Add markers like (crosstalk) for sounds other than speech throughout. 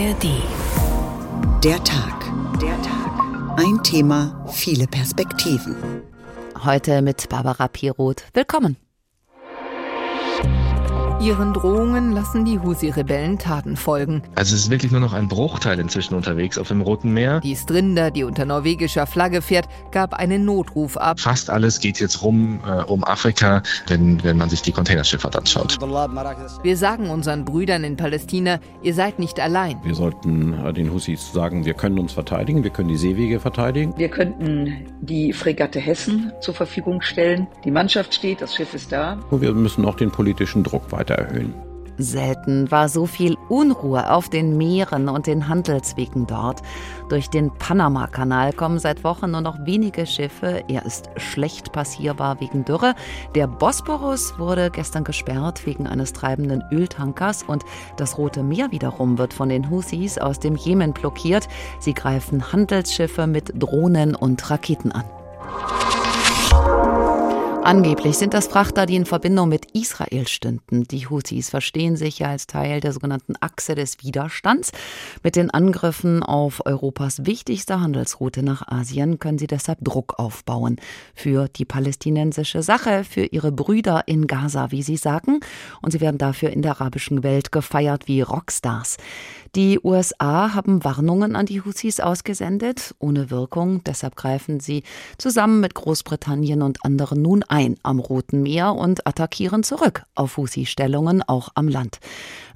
ARD. Der Tag. Der Tag. Ein Thema, viele Perspektiven. Heute mit Barbara Piroth. Willkommen. Ihren Drohungen lassen die Husi-Rebellen Taten folgen. Also es ist wirklich nur noch ein Bruchteil inzwischen unterwegs auf dem Roten Meer. Die Strinder, die unter norwegischer Flagge fährt, gab einen Notruf ab. Fast alles geht jetzt rum äh, um Afrika, wenn, wenn man sich die Containerschifffahrt anschaut. Wir sagen unseren Brüdern in Palästina, ihr seid nicht allein. Wir sollten äh, den Husis sagen, wir können uns verteidigen, wir können die Seewege verteidigen. Wir könnten die Fregatte Hessen zur Verfügung stellen. Die Mannschaft steht, das Schiff ist da. Und wir müssen auch den politischen Druck weiter erhöhen. Selten war so viel Unruhe auf den Meeren und den Handelswegen dort. Durch den Panamakanal kommen seit Wochen nur noch wenige Schiffe. Er ist schlecht passierbar wegen Dürre. Der Bosporus wurde gestern gesperrt wegen eines treibenden Öltankers und das Rote Meer wiederum wird von den Houthis aus dem Jemen blockiert. Sie greifen Handelsschiffe mit Drohnen und Raketen an. Angeblich sind das Frachter, die in Verbindung mit Israel stünden. Die Houthis verstehen sich ja als Teil der sogenannten Achse des Widerstands. Mit den Angriffen auf Europas wichtigste Handelsroute nach Asien können sie deshalb Druck aufbauen. Für die palästinensische Sache, für ihre Brüder in Gaza, wie sie sagen. Und sie werden dafür in der arabischen Welt gefeiert wie Rockstars. Die USA haben Warnungen an die Houthis ausgesendet, ohne Wirkung. Deshalb greifen sie zusammen mit Großbritannien und anderen nun ein am Roten Meer und attackieren zurück auf Houthi-Stellungen auch am Land.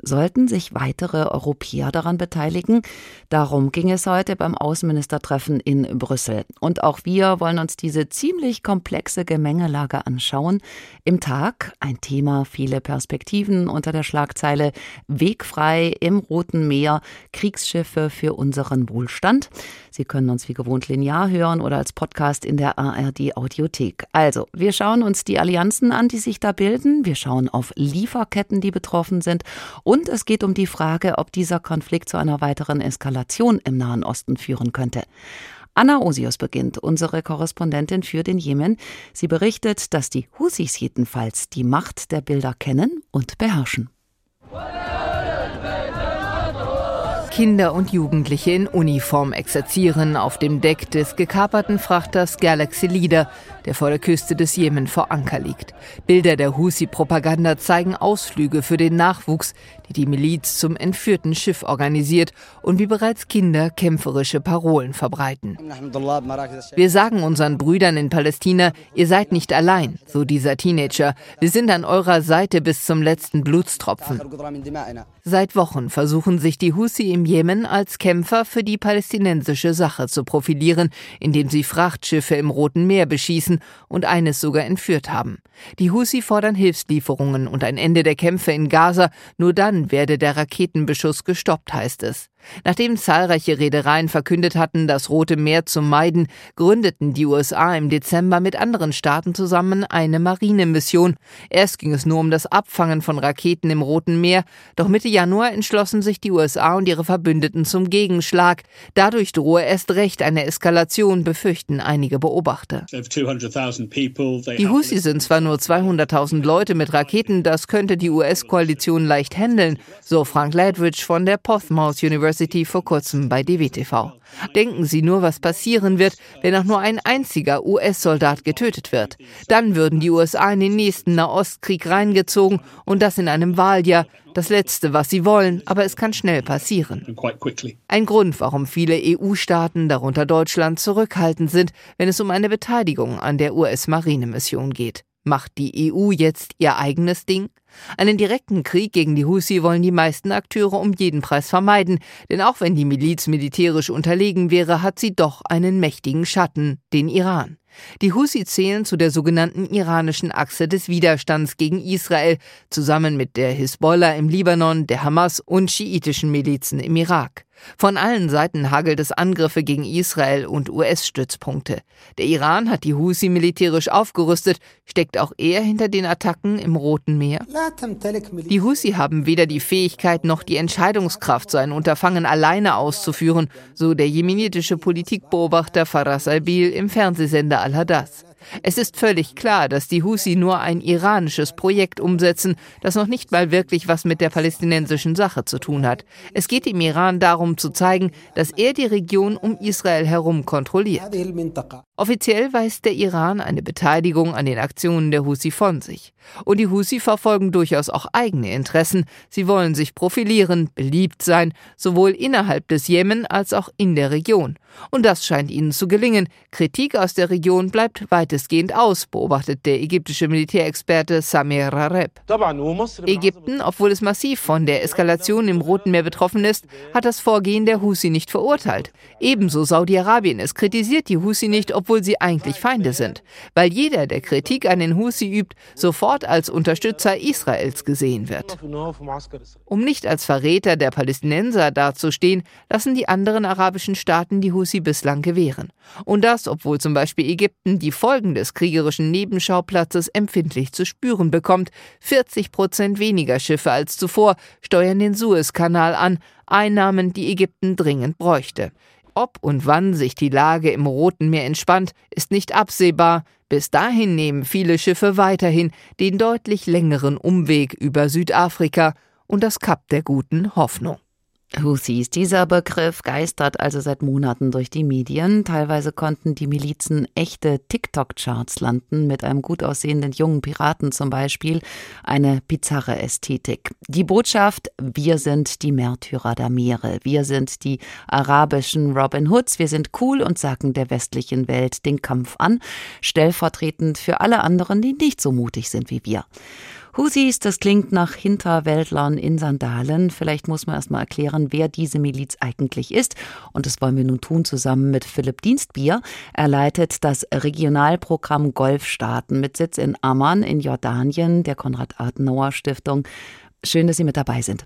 Sollten sich weitere Europäer daran beteiligen? Darum ging es heute beim Außenministertreffen in Brüssel. Und auch wir wollen uns diese ziemlich komplexe Gemengelage anschauen. Im Tag ein Thema, viele Perspektiven unter der Schlagzeile Wegfrei im Roten Meer, Kriegsschiffe für unseren Wohlstand. Sie können uns wie gewohnt linear hören oder als Podcast in der ARD Audiothek. Also, wir schauen uns die Allianzen an, die sich da bilden. Wir schauen auf Lieferketten, die betroffen sind. Und es geht um die Frage, ob dieser Konflikt zu einer weiteren Eskalation im Nahen Osten führen könnte. Anna Osius beginnt, unsere Korrespondentin für den Jemen. Sie berichtet, dass die Husis jedenfalls die Macht der Bilder kennen und beherrschen. Kinder und Jugendliche in Uniform exerzieren auf dem Deck des gekaperten Frachters Galaxy Leader, der vor der Küste des Jemen vor Anker liegt. Bilder der Husi-Propaganda zeigen Ausflüge für den Nachwuchs, die die Miliz zum entführten Schiff organisiert und wie bereits Kinder kämpferische Parolen verbreiten. Wir sagen unseren Brüdern in Palästina, ihr seid nicht allein, so dieser Teenager. Wir sind an eurer Seite bis zum letzten Blutstropfen. Seit Wochen versuchen sich die Husi im Jemen als Kämpfer für die palästinensische Sache zu profilieren, indem sie Frachtschiffe im Roten Meer beschießen und eines sogar entführt haben. Die Husi fordern Hilfslieferungen und ein Ende der Kämpfe in Gaza, nur dann werde der Raketenbeschuss gestoppt, heißt es. Nachdem zahlreiche Reedereien verkündet hatten, das Rote Meer zu meiden, gründeten die USA im Dezember mit anderen Staaten zusammen eine Marinemission. Erst ging es nur um das Abfangen von Raketen im Roten Meer, doch Mitte Januar entschlossen sich die USA und ihre Verbündeten zum Gegenschlag. Dadurch drohe erst recht eine Eskalation, befürchten einige Beobachter. Die Husi sind zwar nur 200.000 Leute mit Raketen, das könnte die US-Koalition leicht handeln, so Frank Ledwidge von der Portsmouth University University vor kurzem bei DWTV. Denken Sie nur, was passieren wird, wenn auch nur ein einziger US-Soldat getötet wird. Dann würden die USA in den nächsten Nahostkrieg reingezogen und das in einem Wahljahr. Das Letzte, was sie wollen, aber es kann schnell passieren. Ein Grund, warum viele EU-Staaten, darunter Deutschland, zurückhaltend sind, wenn es um eine Beteiligung an der US-Marinemission geht. Macht die EU jetzt ihr eigenes Ding? Einen direkten Krieg gegen die Husi wollen die meisten Akteure um jeden Preis vermeiden, denn auch wenn die Miliz militärisch unterlegen wäre, hat sie doch einen mächtigen Schatten, den Iran. Die Husi zählen zu der sogenannten iranischen Achse des Widerstands gegen Israel, zusammen mit der Hisbollah im Libanon, der Hamas und schiitischen Milizen im Irak. Von allen Seiten hagelt es Angriffe gegen Israel und US-Stützpunkte. Der Iran hat die Husi militärisch aufgerüstet, steckt auch er hinter den Attacken im Roten Meer? Die Husi haben weder die Fähigkeit noch die Entscheidungskraft, so ein Unterfangen alleine auszuführen, so der jemenitische Politikbeobachter Faras Albil im Fernsehsender Al-Hadas. Es ist völlig klar, dass die Husi nur ein iranisches Projekt umsetzen, das noch nicht mal wirklich was mit der palästinensischen Sache zu tun hat. Es geht im Iran darum zu zeigen, dass er die Region um Israel herum kontrolliert. Offiziell weist der Iran eine Beteiligung an den Aktionen der Husi von sich. Und die Husi verfolgen durchaus auch eigene Interessen. Sie wollen sich profilieren, beliebt sein, sowohl innerhalb des Jemen als auch in der Region. Und das scheint ihnen zu gelingen. Kritik aus der Region bleibt weitestgehend aus, beobachtet der ägyptische Militärexperte Samir Rareb. Ägypten, obwohl es massiv von der Eskalation im Roten Meer betroffen ist, hat das Vorgehen der Husi nicht verurteilt. Ebenso Saudi-Arabien. Es kritisiert die Husi nicht, obwohl sie eigentlich Feinde sind. Weil jeder, der Kritik an den Husi übt, sofort als Unterstützer Israels gesehen wird. Um nicht als Verräter der Palästinenser dazustehen, lassen die anderen arabischen Staaten die Husi bislang gewähren. Und das, obwohl zum Beispiel Ägypten die Folgen des kriegerischen Nebenschauplatzes empfindlich zu spüren bekommt. 40 Prozent weniger Schiffe als zuvor steuern den Suezkanal an, Einnahmen, die Ägypten dringend bräuchte. Ob und wann sich die Lage im Roten Meer entspannt, ist nicht absehbar. Bis dahin nehmen viele Schiffe weiterhin den deutlich längeren Umweg über Südafrika und das Kap der guten Hoffnung. Houthis. Dieser Begriff geistert also seit Monaten durch die Medien. Teilweise konnten die Milizen echte TikTok-Charts landen, mit einem gut aussehenden jungen Piraten zum Beispiel. Eine bizarre Ästhetik. Die Botschaft, wir sind die Märtyrer der Meere. Wir sind die arabischen Robin Hoods. Wir sind cool und sagen der westlichen Welt den Kampf an. Stellvertretend für alle anderen, die nicht so mutig sind wie wir. Husis, das klingt nach Hinterwäldlern in Sandalen. Vielleicht muss man erst mal erklären, wer diese Miliz eigentlich ist. Und das wollen wir nun tun zusammen mit Philipp Dienstbier. Er leitet das Regionalprogramm Golfstaaten mit Sitz in Amman in Jordanien der Konrad-Adenauer-Stiftung. Schön, dass Sie mit dabei sind.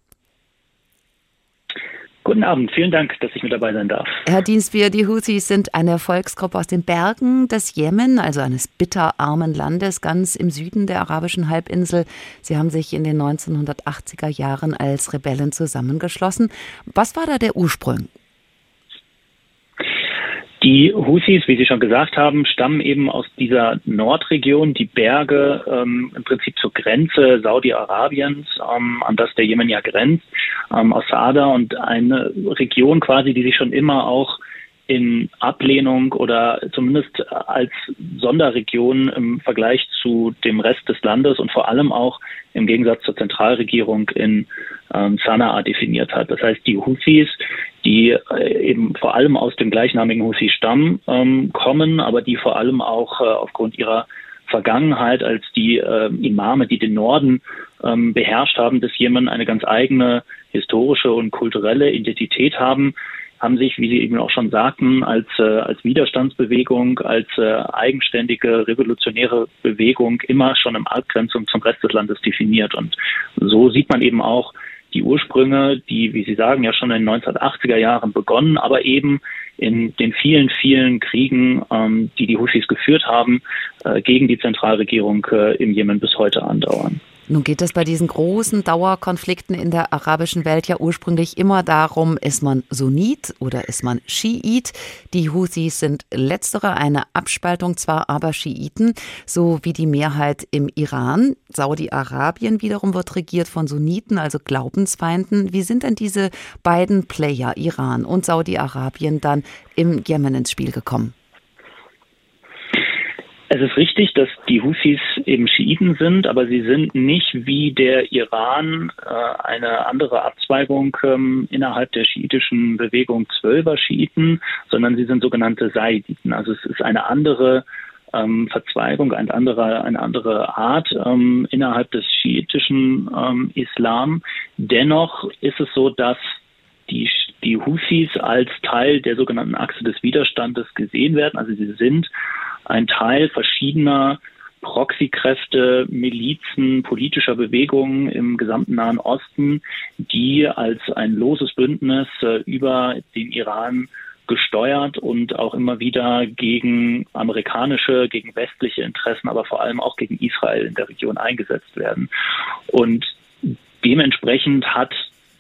Guten Abend, vielen Dank, dass ich mit dabei sein darf. Herr Dienstbier, die Houthis sind eine Volksgruppe aus den Bergen des Jemen, also eines bitterarmen Landes ganz im Süden der arabischen Halbinsel. Sie haben sich in den 1980er Jahren als Rebellen zusammengeschlossen. Was war da der Ursprung? Die Husis, wie Sie schon gesagt haben, stammen eben aus dieser Nordregion, die Berge ähm, im Prinzip zur Grenze Saudi-Arabiens, ähm, an das der Jemen ja grenzt, ähm, aus Saada. Und eine Region quasi, die sich schon immer auch in Ablehnung oder zumindest als Sonderregion im Vergleich zu dem Rest des Landes und vor allem auch im Gegensatz zur Zentralregierung in ähm, Sanaa definiert hat. Das heißt, die Houthis, die äh, eben vor allem aus dem gleichnamigen Houthi-Stamm ähm, kommen, aber die vor allem auch äh, aufgrund ihrer Vergangenheit als die äh, Imame, die den Norden ähm, beherrscht haben, des Jemen eine ganz eigene historische und kulturelle Identität haben, haben sich, wie Sie eben auch schon sagten, als, äh, als Widerstandsbewegung, als äh, eigenständige revolutionäre Bewegung immer schon im Abgrenzung zum Rest des Landes definiert. Und so sieht man eben auch die Ursprünge, die, wie Sie sagen, ja schon in den 1980er Jahren begonnen, aber eben in den vielen, vielen Kriegen, ähm, die die Hushis geführt haben, äh, gegen die Zentralregierung äh, im Jemen bis heute andauern. Nun geht es bei diesen großen Dauerkonflikten in der arabischen Welt ja ursprünglich immer darum, ist man Sunnit oder ist man Schiit? Die Houthis sind letztere, eine Abspaltung zwar, aber Schiiten, so wie die Mehrheit im Iran. Saudi-Arabien wiederum wird regiert von Sunniten, also Glaubensfeinden. Wie sind denn diese beiden Player, Iran und Saudi-Arabien, dann im Jemen ins Spiel gekommen? Es ist richtig, dass die Houthis eben Schiiten sind, aber sie sind nicht wie der Iran äh, eine andere Abzweigung ähm, innerhalb der schiitischen Bewegung Zwölfer Schiiten, sondern sie sind sogenannte Saiditen. Also es ist eine andere ähm, Verzweigung, eine andere, eine andere Art ähm, innerhalb des schiitischen Islam. Dennoch ist es so, dass die, die Houthis als Teil der sogenannten Achse des Widerstandes gesehen werden. Also sie sind ein Teil verschiedener Proxykräfte, Milizen, politischer Bewegungen im gesamten Nahen Osten, die als ein loses Bündnis äh, über den Iran gesteuert und auch immer wieder gegen amerikanische, gegen westliche Interessen, aber vor allem auch gegen Israel in der Region eingesetzt werden. Und dementsprechend hat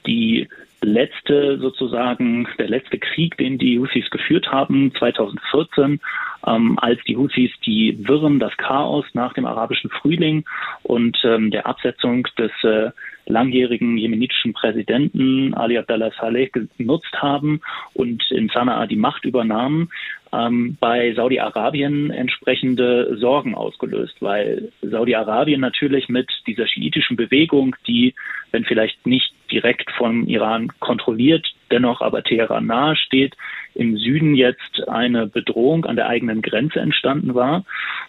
die letzte sozusagen, der letzte Krieg, den die Houthis geführt haben, 2014, ähm, als die Houthis die Wirren, das Chaos nach dem arabischen Frühling und ähm, der Absetzung des äh, langjährigen jemenitischen Präsidenten Ali Abdullah Saleh genutzt haben und in Sanaa die Macht übernahmen, ähm, bei Saudi-Arabien entsprechende Sorgen ausgelöst, weil Saudi-Arabien natürlich mit dieser schiitischen Bewegung, die, wenn vielleicht nicht direkt vom Iran kontrolliert, dennoch aber Teheran nahe steht, im Süden jetzt eine Bedrohung an der eigenen Grenze entstanden war.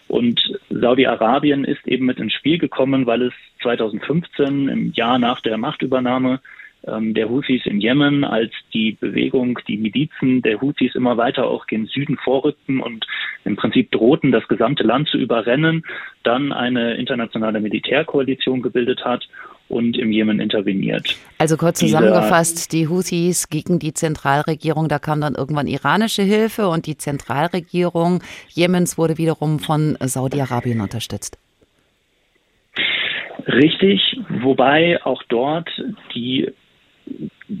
Und Saudi-Arabien ist eben mit ins Spiel gekommen, weil es 2015, im Jahr nach der Machtübernahme, ähm, der Houthis in Jemen, als die Bewegung, die Milizen der Houthis immer weiter auch gen Süden vorrückten und im Prinzip drohten, das gesamte Land zu überrennen, dann eine internationale Militärkoalition gebildet hat und im Jemen interveniert. Also kurz zusammengefasst, die Houthis gegen die Zentralregierung, da kam dann irgendwann iranische Hilfe und die Zentralregierung Jemens wurde wiederum von Saudi-Arabien unterstützt. Richtig, wobei auch dort die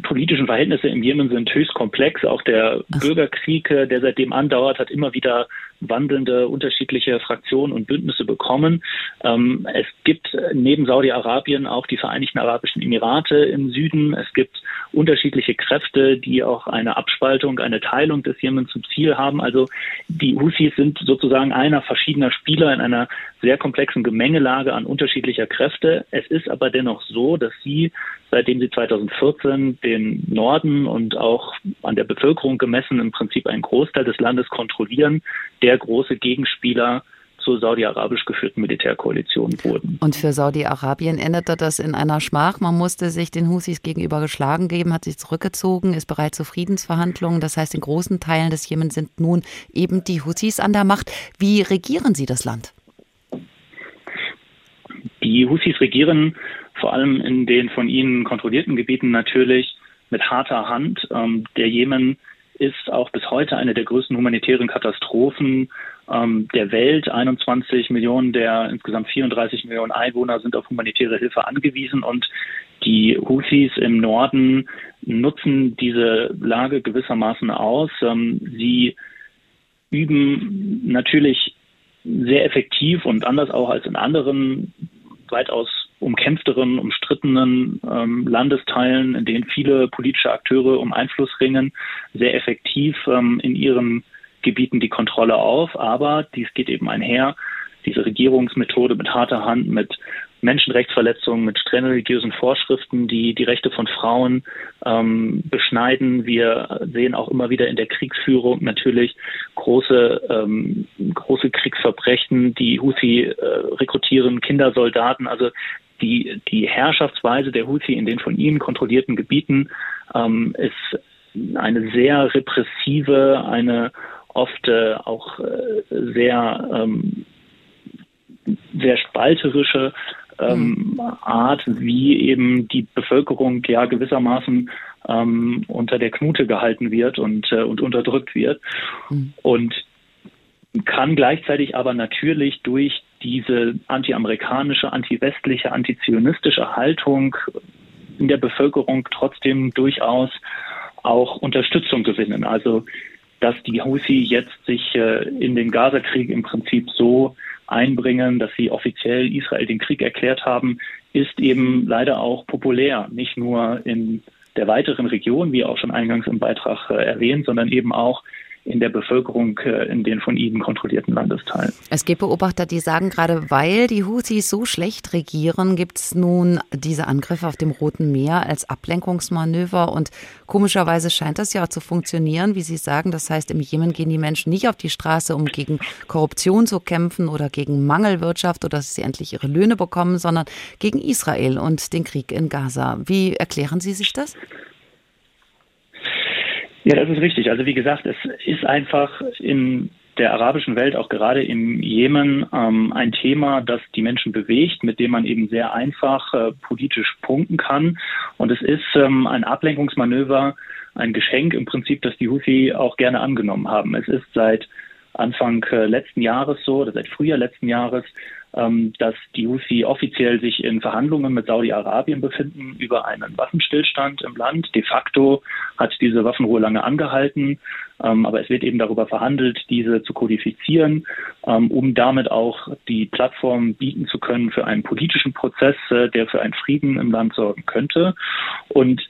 politischen Verhältnisse im Jemen sind höchst komplex. Auch der Bürgerkrieg, der seitdem andauert, hat immer wieder wandelnde unterschiedliche Fraktionen und Bündnisse bekommen. Ähm, es gibt neben Saudi-Arabien auch die Vereinigten Arabischen Emirate im Süden. Es gibt unterschiedliche Kräfte, die auch eine Abspaltung, eine Teilung des Jemen zum Ziel haben. Also die Houthis sind sozusagen einer verschiedener Spieler in einer sehr komplexen Gemengelage an unterschiedlicher Kräfte. Es ist aber dennoch so, dass sie, seitdem sie 2014 den Norden und auch an der Bevölkerung gemessen im Prinzip einen Großteil des Landes kontrollieren, der große Gegenspieler zur saudi-arabisch geführten Militärkoalition wurden. Und für Saudi-Arabien endete das in einer Schmach. Man musste sich den Husis gegenüber geschlagen geben, hat sich zurückgezogen, ist bereit zu Friedensverhandlungen. Das heißt, in großen Teilen des Jemen sind nun eben die Husis an der Macht. Wie regieren sie das Land? Die Husis regieren vor allem in den von ihnen kontrollierten Gebieten natürlich mit harter Hand. Ähm, der Jemen ist auch bis heute eine der größten humanitären Katastrophen ähm, der Welt. 21 Millionen der insgesamt 34 Millionen Einwohner sind auf humanitäre Hilfe angewiesen und die Houthis im Norden nutzen diese Lage gewissermaßen aus. Ähm, sie üben natürlich sehr effektiv und anders auch als in anderen weitaus umkämpfteren, umstrittenen ähm, Landesteilen, in denen viele politische Akteure um Einfluss ringen, sehr effektiv ähm, in ihren Gebieten die Kontrolle auf. Aber dies geht eben einher, diese Regierungsmethode mit harter Hand, mit Menschenrechtsverletzungen, mit strengen religiösen Vorschriften, die die Rechte von Frauen ähm, beschneiden. Wir sehen auch immer wieder in der Kriegsführung natürlich große, ähm, große Kriegsverbrechen. Die Houthi äh, rekrutieren Kindersoldaten. Also die, die Herrschaftsweise der Houthi in den von ihnen kontrollierten Gebieten ähm, ist eine sehr repressive, eine oft äh, auch äh, sehr, ähm, sehr spalterische ähm, mhm. Art, wie eben die Bevölkerung ja gewissermaßen ähm, unter der Knute gehalten wird und, äh, und unterdrückt wird. Mhm. Und kann gleichzeitig aber natürlich durch diese anti-amerikanische, anti-westliche, anti-zionistische Haltung in der Bevölkerung trotzdem durchaus auch Unterstützung gewinnen. Also dass die Houthi jetzt sich äh, in den Gazakrieg im Prinzip so einbringen, dass sie offiziell Israel den Krieg erklärt haben, ist eben leider auch populär, nicht nur in der weiteren Region, wie auch schon eingangs im Beitrag äh, erwähnt, sondern eben auch in der Bevölkerung äh, in den von ihnen kontrollierten Landesteilen. Es gibt Beobachter, die sagen, gerade weil die Houthis so schlecht regieren, gibt es nun diese Angriffe auf dem Roten Meer als Ablenkungsmanöver. Und komischerweise scheint das ja auch zu funktionieren, wie Sie sagen. Das heißt, im Jemen gehen die Menschen nicht auf die Straße, um gegen Korruption zu kämpfen oder gegen Mangelwirtschaft oder dass sie endlich ihre Löhne bekommen, sondern gegen Israel und den Krieg in Gaza. Wie erklären Sie sich das? Ja, das ist richtig. Also wie gesagt, es ist einfach in der arabischen Welt, auch gerade im Jemen, ähm, ein Thema, das die Menschen bewegt, mit dem man eben sehr einfach äh, politisch punkten kann. Und es ist ähm, ein Ablenkungsmanöver, ein Geschenk im Prinzip, das die Houthi auch gerne angenommen haben. Es ist seit Anfang äh, letzten Jahres so, oder seit Frühjahr letzten Jahres, dass die Houthi offiziell sich in Verhandlungen mit Saudi-Arabien befinden über einen Waffenstillstand im Land. De facto hat diese Waffenruhe lange angehalten. Ähm, aber es wird eben darüber verhandelt, diese zu kodifizieren, ähm, um damit auch die Plattform bieten zu können für einen politischen Prozess, äh, der für einen Frieden im Land sorgen könnte. Und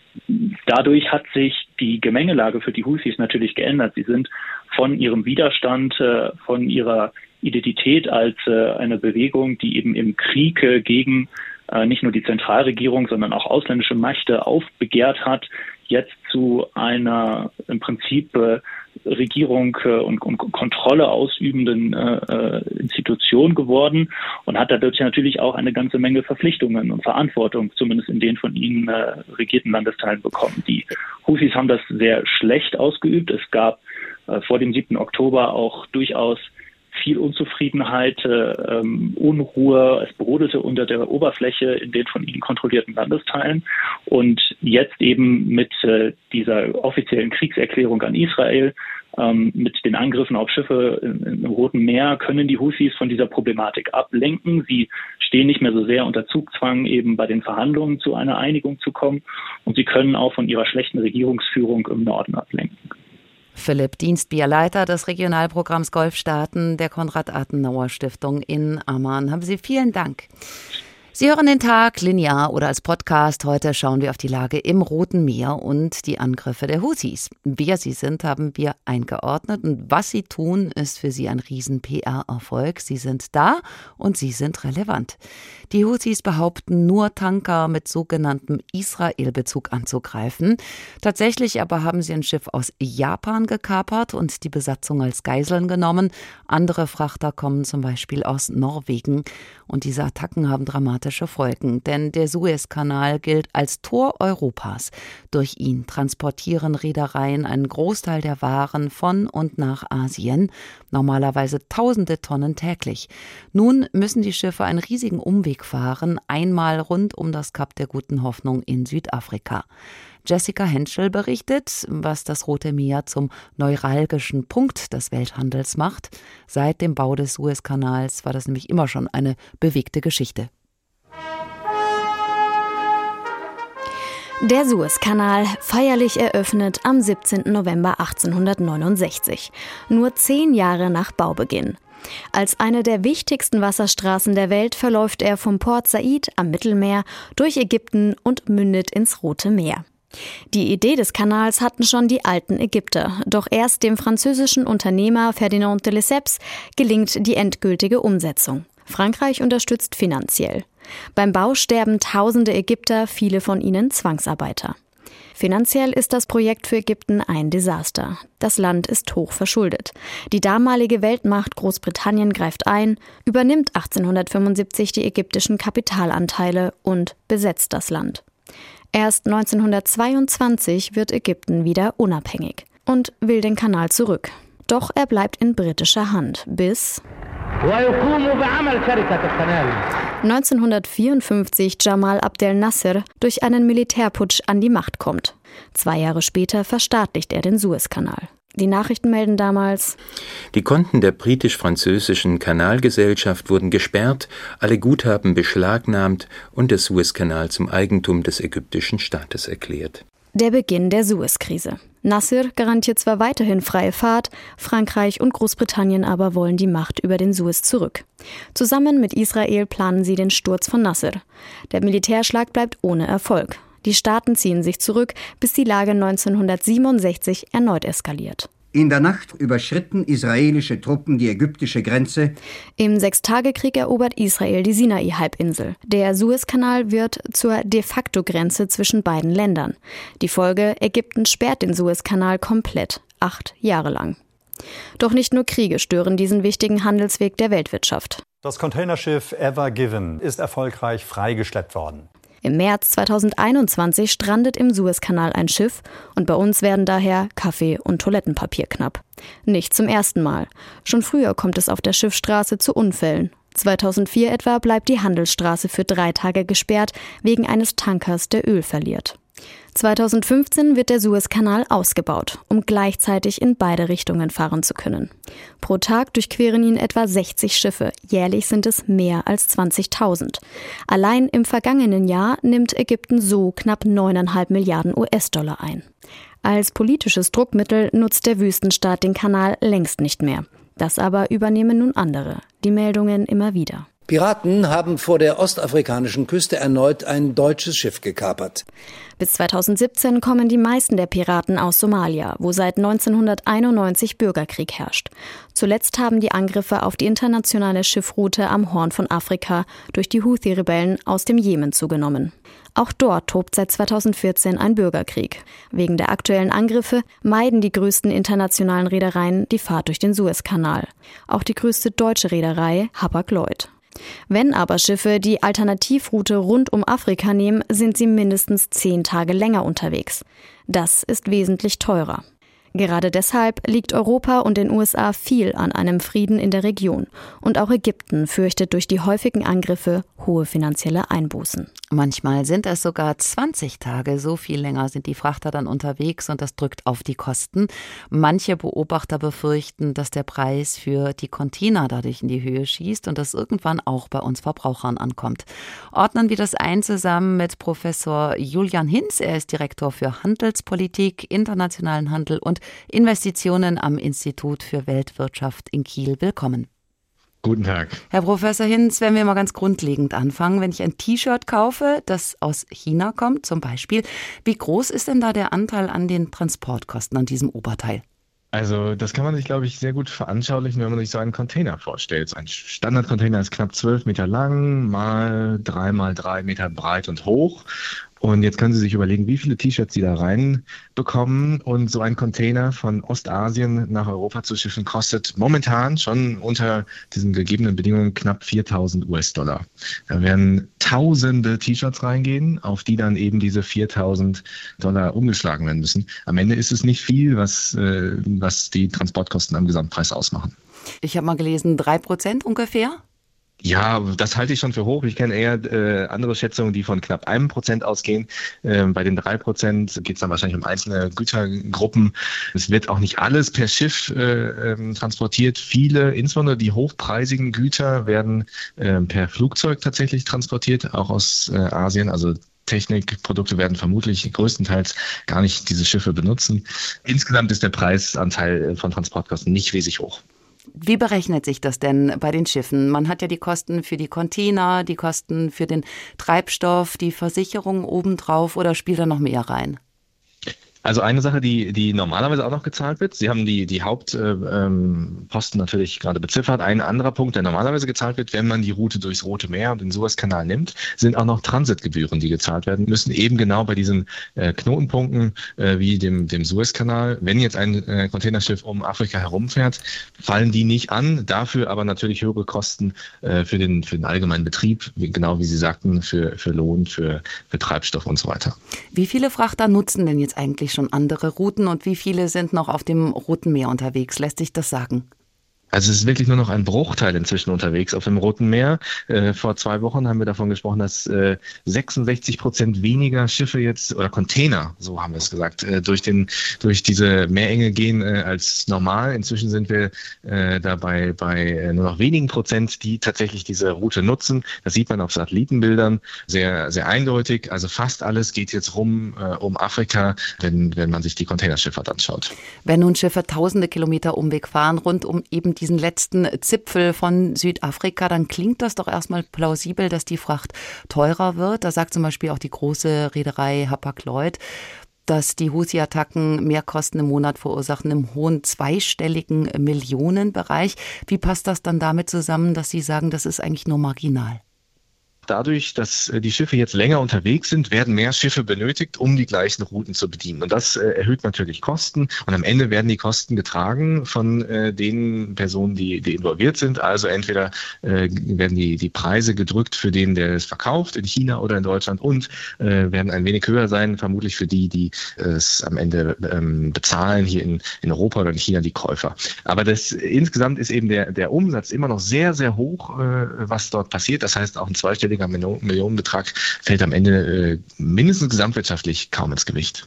dadurch hat sich die Gemengelage für die Houthis natürlich geändert. Sie sind von ihrem Widerstand, äh, von ihrer Identität als äh, eine Bewegung, die eben im Krieg gegen nicht nur die Zentralregierung, sondern auch ausländische Mächte aufbegehrt hat, jetzt zu einer im Prinzip Regierung äh, und, und, Kontrolle ausübenden äh, äh, Institution geworden und hat dadurch natürlich auch eine ganze Menge Verpflichtungen und Verantwortung, zumindest in den von ihnen äh, regierten Landesteilen bekommen. Die Houthis haben das sehr schlecht ausgeübt. Es gab äh, vor dem 7. Oktober auch durchaus viel Unzufriedenheit, äh, ähm, Unruhe. Es brodelte unter der Oberfläche in den von ihnen kontrollierten Landesteilen. Und jetzt eben mit äh, dieser offiziellen Kriegserklärung an Israel, ähm, mit den Angriffen auf Schiffe im, im Roten Meer, können die Houthis von dieser Problematik ablenken. Sie stehen nicht mehr so sehr unter Zugzwang, eben bei den Verhandlungen zu einer Einigung zu kommen. Und sie können auch von ihrer schlechten Regierungsführung im Norden ablenken. Philipp Dienstbier, Leiter des Regionalprogramms Golfstaaten der Konrad-Adenauer-Stiftung in Amman. Haben Sie vielen Dank. Sie hören den Tag linear oder als Podcast. Heute schauen wir auf die Lage im Roten Meer und die Angriffe der Houthis. Wer sie sind, haben wir eingeordnet und was sie tun, ist für sie ein riesen PR-Erfolg. Sie sind da und sie sind relevant. Die Houthis behaupten nur Tanker mit sogenanntem Israel-Bezug anzugreifen. Tatsächlich aber haben sie ein Schiff aus Japan gekapert und die Besatzung als Geiseln genommen. Andere Frachter kommen zum Beispiel aus Norwegen und diese Attacken haben dramatisch dramatische Folgen, denn der Suezkanal gilt als Tor Europas. Durch ihn transportieren Reedereien einen Großteil der Waren von und nach Asien, normalerweise tausende Tonnen täglich. Nun müssen die Schiffe einen riesigen Umweg fahren, einmal rund um das Kap der Guten Hoffnung in Südafrika. Jessica Henschel berichtet, was das Rote Meer zum neuralgischen Punkt des Welthandels macht. Seit dem Bau des Suezkanals war das nämlich immer schon eine bewegte Geschichte. Der Suezkanal, feierlich eröffnet am 17. November 1869, nur zehn Jahre nach Baubeginn. Als eine der wichtigsten Wasserstraßen der Welt verläuft er vom Port Said am Mittelmeer durch Ägypten und mündet ins Rote Meer. Die Idee des Kanals hatten schon die alten Ägypter, doch erst dem französischen Unternehmer Ferdinand de Lesseps gelingt die endgültige Umsetzung. Frankreich unterstützt finanziell. Beim Bau sterben tausende Ägypter, viele von ihnen Zwangsarbeiter. Finanziell ist das Projekt für Ägypten ein Desaster. Das Land ist hoch verschuldet. Die damalige Weltmacht Großbritannien greift ein, übernimmt 1875 die ägyptischen Kapitalanteile und besetzt das Land. Erst 1922 wird Ägypten wieder unabhängig und will den Kanal zurück. Doch er bleibt in britischer Hand bis 1954 Jamal Abdel Nasser durch einen Militärputsch an die Macht kommt. Zwei Jahre später verstaatlicht er den Suezkanal. Die Nachrichten melden damals, die Konten der britisch-französischen Kanalgesellschaft wurden gesperrt, alle Guthaben beschlagnahmt und der Suezkanal zum Eigentum des ägyptischen Staates erklärt. Der Beginn der Suez-Krise. Nasser garantiert zwar weiterhin freie Fahrt, Frankreich und Großbritannien aber wollen die Macht über den Suez zurück. Zusammen mit Israel planen sie den Sturz von Nasser. Der Militärschlag bleibt ohne Erfolg. Die Staaten ziehen sich zurück, bis die Lage 1967 erneut eskaliert. In der Nacht überschritten israelische Truppen die ägyptische Grenze. Im Sechstagekrieg erobert Israel die Sinai-Halbinsel. Der Suezkanal wird zur de facto Grenze zwischen beiden Ländern. Die Folge: Ägypten sperrt den Suezkanal komplett, acht Jahre lang. Doch nicht nur Kriege stören diesen wichtigen Handelsweg der Weltwirtschaft. Das Containerschiff Ever Given ist erfolgreich freigeschleppt worden. Im März 2021 strandet im Suezkanal ein Schiff und bei uns werden daher Kaffee und Toilettenpapier knapp. Nicht zum ersten Mal. Schon früher kommt es auf der Schiffsstraße zu Unfällen. 2004 etwa bleibt die Handelsstraße für drei Tage gesperrt wegen eines Tankers, der Öl verliert. 2015 wird der Suezkanal ausgebaut, um gleichzeitig in beide Richtungen fahren zu können. Pro Tag durchqueren ihn etwa 60 Schiffe, jährlich sind es mehr als 20.000. Allein im vergangenen Jahr nimmt Ägypten so knapp 9,5 Milliarden US-Dollar ein. Als politisches Druckmittel nutzt der Wüstenstaat den Kanal längst nicht mehr. Das aber übernehmen nun andere. Die Meldungen immer wieder. Piraten haben vor der ostafrikanischen Küste erneut ein deutsches Schiff gekapert. Bis 2017 kommen die meisten der Piraten aus Somalia, wo seit 1991 Bürgerkrieg herrscht. Zuletzt haben die Angriffe auf die internationale Schiffroute am Horn von Afrika durch die Houthi-Rebellen aus dem Jemen zugenommen. Auch dort tobt seit 2014 ein Bürgerkrieg. Wegen der aktuellen Angriffe meiden die größten internationalen Reedereien die Fahrt durch den Suezkanal. Auch die größte deutsche Reederei, Hapag-Lloyd. Wenn aber Schiffe die Alternativroute rund um Afrika nehmen, sind sie mindestens zehn Tage länger unterwegs. Das ist wesentlich teurer. Gerade deshalb liegt Europa und den USA viel an einem Frieden in der Region. Und auch Ägypten fürchtet durch die häufigen Angriffe hohe finanzielle Einbußen. Manchmal sind es sogar 20 Tage, so viel länger sind die Frachter dann unterwegs und das drückt auf die Kosten. Manche Beobachter befürchten, dass der Preis für die Container dadurch in die Höhe schießt und das irgendwann auch bei uns Verbrauchern ankommt. Ordnen wir das ein zusammen mit Professor Julian Hinz. Er ist Direktor für Handelspolitik, internationalen Handel und Investitionen am Institut für Weltwirtschaft in Kiel. Willkommen. Guten Tag. Herr Professor Hinz, wenn wir mal ganz grundlegend anfangen, wenn ich ein T-Shirt kaufe, das aus China kommt zum Beispiel, wie groß ist denn da der Anteil an den Transportkosten an diesem Oberteil? Also das kann man sich, glaube ich, sehr gut veranschaulichen, wenn man sich so einen Container vorstellt. Ein Standardcontainer ist knapp zwölf Meter lang, mal drei mal drei Meter breit und hoch. Und jetzt können Sie sich überlegen, wie viele T-Shirts Sie da reinbekommen. Und so ein Container von Ostasien nach Europa zu schiffen kostet momentan schon unter diesen gegebenen Bedingungen knapp 4000 US-Dollar. Da werden tausende T-Shirts reingehen, auf die dann eben diese 4000 Dollar umgeschlagen werden müssen. Am Ende ist es nicht viel, was, äh, was die Transportkosten am Gesamtpreis ausmachen. Ich habe mal gelesen, drei Prozent ungefähr? Ja, das halte ich schon für hoch. Ich kenne eher äh, andere Schätzungen, die von knapp einem Prozent ausgehen. Ähm, bei den drei Prozent geht es dann wahrscheinlich um einzelne Gütergruppen. Es wird auch nicht alles per Schiff äh, ähm, transportiert. Viele, insbesondere die hochpreisigen Güter, werden äh, per Flugzeug tatsächlich transportiert, auch aus äh, Asien. Also Technikprodukte werden vermutlich größtenteils gar nicht diese Schiffe benutzen. Insgesamt ist der Preisanteil von Transportkosten nicht riesig hoch. Wie berechnet sich das denn bei den Schiffen? Man hat ja die Kosten für die Container, die Kosten für den Treibstoff, die Versicherung obendrauf oder spielt da noch mehr rein? Also eine Sache, die, die normalerweise auch noch gezahlt wird, Sie haben die, die Hauptposten äh, ähm, natürlich gerade beziffert. Ein anderer Punkt, der normalerweise gezahlt wird, wenn man die Route durchs Rote Meer und den Suezkanal nimmt, sind auch noch Transitgebühren, die gezahlt werden müssen, eben genau bei diesen äh, Knotenpunkten äh, wie dem, dem Suezkanal. Wenn jetzt ein Containerschiff um Afrika herumfährt, fallen die nicht an, dafür aber natürlich höhere Kosten für, den, für den allgemeinen Betrieb, genau wie Sie sagten, für, für Lohn, für, für Treibstoff und so weiter. Wie viele Frachter nutzen denn jetzt eigentlich schon andere Routen und wie viele sind noch auf dem Roten Meer unterwegs? Lässt sich das sagen? Also es ist wirklich nur noch ein Bruchteil inzwischen unterwegs auf dem Roten Meer. Äh, vor zwei Wochen haben wir davon gesprochen, dass äh, 66 Prozent weniger Schiffe jetzt oder Container, so haben wir es gesagt, äh, durch den durch diese Meerenge gehen äh, als normal. Inzwischen sind wir äh, dabei bei äh, nur noch wenigen Prozent, die tatsächlich diese Route nutzen. Das sieht man auf Satellitenbildern sehr sehr eindeutig. Also fast alles geht jetzt rum um Afrika, wenn wenn man sich die Containerschifffahrt anschaut. Wenn nun Schiffe tausende Kilometer Umweg fahren rund um eben diesen letzten Zipfel von Südafrika, dann klingt das doch erstmal plausibel, dass die Fracht teurer wird. Da sagt zum Beispiel auch die große Reederei Hapag-Lloyd, dass die Houthi-Attacken Mehrkosten im Monat verursachen im hohen zweistelligen Millionenbereich. Wie passt das dann damit zusammen, dass Sie sagen, das ist eigentlich nur marginal? Dadurch, dass äh, die Schiffe jetzt länger unterwegs sind, werden mehr Schiffe benötigt, um die gleichen Routen zu bedienen. Und das äh, erhöht natürlich Kosten. Und am Ende werden die Kosten getragen von äh, den Personen, die, die involviert sind. Also entweder werden die, die Preise gedrückt für den, der es verkauft, in China oder in Deutschland, und werden ein wenig höher sein, vermutlich für die, die es am Ende ähm, bezahlen, hier in, in Europa oder in China, die Käufer. Aber das insgesamt ist eben der, der Umsatz immer noch sehr, sehr hoch, was dort passiert. Das heißt, auch ein zweistelliger zweistelliger Millionenbetrag fällt am Ende äh, mindestens gesamtwirtschaftlich kaum ins Gewicht.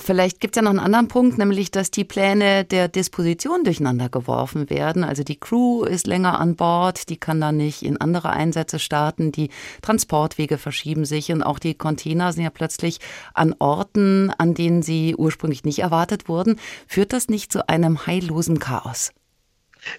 Vielleicht gibt es ja noch einen anderen Punkt, nämlich dass die Pläne der Disposition durcheinander geworfen werden. Also die Crew ist länger an Bord, die kann dann nicht in andere Einsätze starten, die Transportwege verschieben sich und auch die Container sind ja plötzlich an Orten, an denen sie ursprünglich nicht erwartet wurden. Führt das nicht zu einem heillosen Chaos?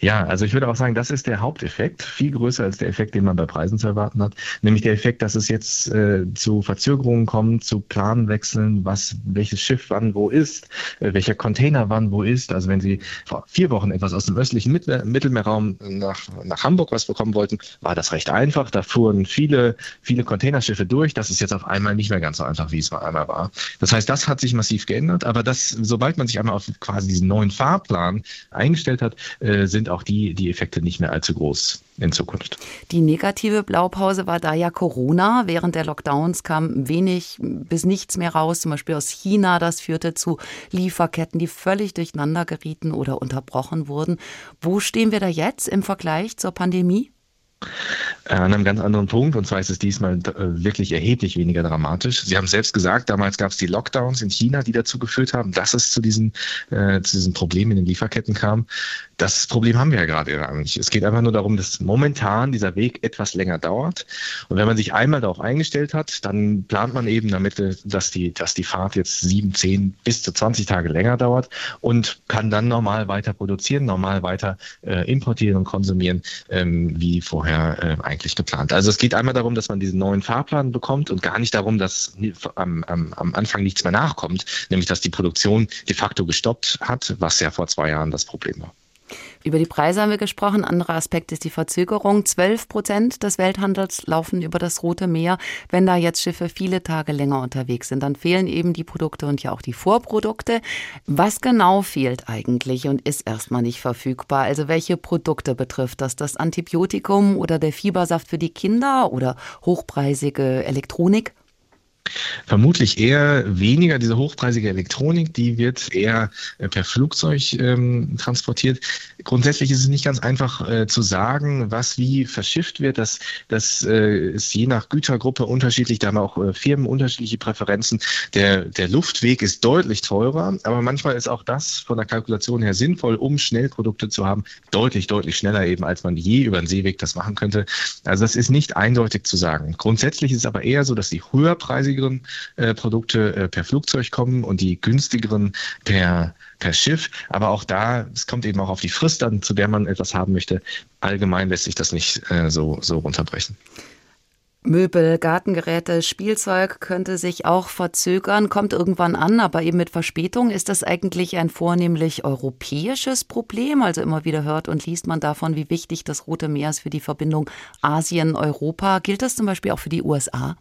Ja, also ich würde auch sagen, das ist der Haupteffekt, viel größer als der Effekt, den man bei Preisen zu erwarten hat, nämlich der Effekt, dass es jetzt äh, zu Verzögerungen kommt, zu Planwechseln, was welches Schiff wann wo ist, äh, welcher Container wann wo ist. Also wenn Sie vor vier Wochen etwas aus dem östlichen Mittel Mittelmeerraum nach, nach Hamburg was bekommen wollten, war das recht einfach. Da fuhren viele, viele Containerschiffe durch. Das ist jetzt auf einmal nicht mehr ganz so einfach, wie es mal einmal war. Das heißt, das hat sich massiv geändert, aber das, sobald man sich einmal auf quasi diesen neuen Fahrplan eingestellt hat, äh, sind auch die, die Effekte nicht mehr allzu groß in Zukunft. Die negative Blaupause war da ja Corona. Während der Lockdowns kam wenig bis nichts mehr raus, zum Beispiel aus China. Das führte zu Lieferketten, die völlig durcheinander gerieten oder unterbrochen wurden. Wo stehen wir da jetzt im Vergleich zur Pandemie? Äh, an einem ganz anderen Punkt. Und zwar ist es diesmal äh, wirklich erheblich weniger dramatisch. Sie haben selbst gesagt, damals gab es die Lockdowns in China, die dazu geführt haben, dass es zu diesen, äh, zu diesen Problemen in den Lieferketten kam. Das Problem haben wir ja gerade gar nicht. Es geht einfach nur darum, dass momentan dieser Weg etwas länger dauert. Und wenn man sich einmal darauf eingestellt hat, dann plant man eben damit, äh, dass die, dass die Fahrt jetzt sieben, zehn bis zu 20 Tage länger dauert und kann dann normal weiter produzieren, normal weiter äh, importieren und konsumieren, ähm, wie vorher äh, eigentlich geplant. Also es geht einmal darum, dass man diesen neuen Fahrplan bekommt und gar nicht darum, dass am, am, am Anfang nichts mehr nachkommt, nämlich dass die Produktion de facto gestoppt hat, was ja vor zwei Jahren das Problem war. Über die Preise haben wir gesprochen. Anderer Aspekt ist die Verzögerung. 12 Prozent des Welthandels laufen über das Rote Meer. Wenn da jetzt Schiffe viele Tage länger unterwegs sind, dann fehlen eben die Produkte und ja auch die Vorprodukte. Was genau fehlt eigentlich und ist erstmal nicht verfügbar? Also welche Produkte betrifft das? Das Antibiotikum oder der Fiebersaft für die Kinder oder hochpreisige Elektronik? Vermutlich eher weniger diese hochpreisige Elektronik, die wird eher äh, per Flugzeug ähm, transportiert. Grundsätzlich ist es nicht ganz einfach äh, zu sagen, was wie verschifft wird. Das, das äh, ist je nach Gütergruppe unterschiedlich. Da haben auch äh, Firmen unterschiedliche Präferenzen. Der, der Luftweg ist deutlich teurer, aber manchmal ist auch das von der Kalkulation her sinnvoll, um schnell Produkte zu haben. Deutlich, deutlich schneller eben, als man je über den Seeweg das machen könnte. Also das ist nicht eindeutig zu sagen. Grundsätzlich ist es aber eher so, dass die höherpreisigeren äh, Produkte äh, per Flugzeug kommen und die günstigeren per per Schiff. Aber auch da, es kommt eben auch auf die Frist an, zu der man etwas haben möchte. Allgemein lässt sich das nicht äh, so, so runterbrechen. Möbel, Gartengeräte, Spielzeug könnte sich auch verzögern, kommt irgendwann an, aber eben mit Verspätung. Ist das eigentlich ein vornehmlich europäisches Problem? Also immer wieder hört und liest man davon, wie wichtig das Rote Meer ist für die Verbindung Asien-Europa. Gilt das zum Beispiel auch für die USA?